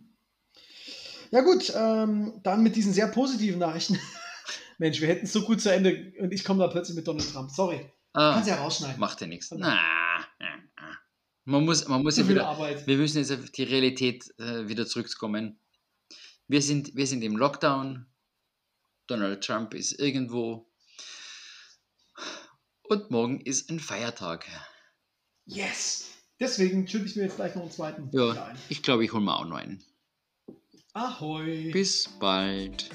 Ja gut, ähm, dann mit diesen sehr positiven Nachrichten. Mensch, wir hätten es so gut zu Ende und ich komme da plötzlich mit Donald Trump. Sorry, Ah, kannst ja rausschneiden. macht ja nichts. Na, na, na. Man muss, man muss ja wieder, Arbeit. wir müssen jetzt auf die Realität äh, wieder zurückkommen. Wir sind, wir sind im Lockdown. Donald Trump ist irgendwo. Und morgen ist ein Feiertag. Yes! Deswegen schütte ich mir jetzt gleich noch einen zweiten Ja, ein. ich glaube, ich hole mir auch noch einen. Ahoi! Bis bald.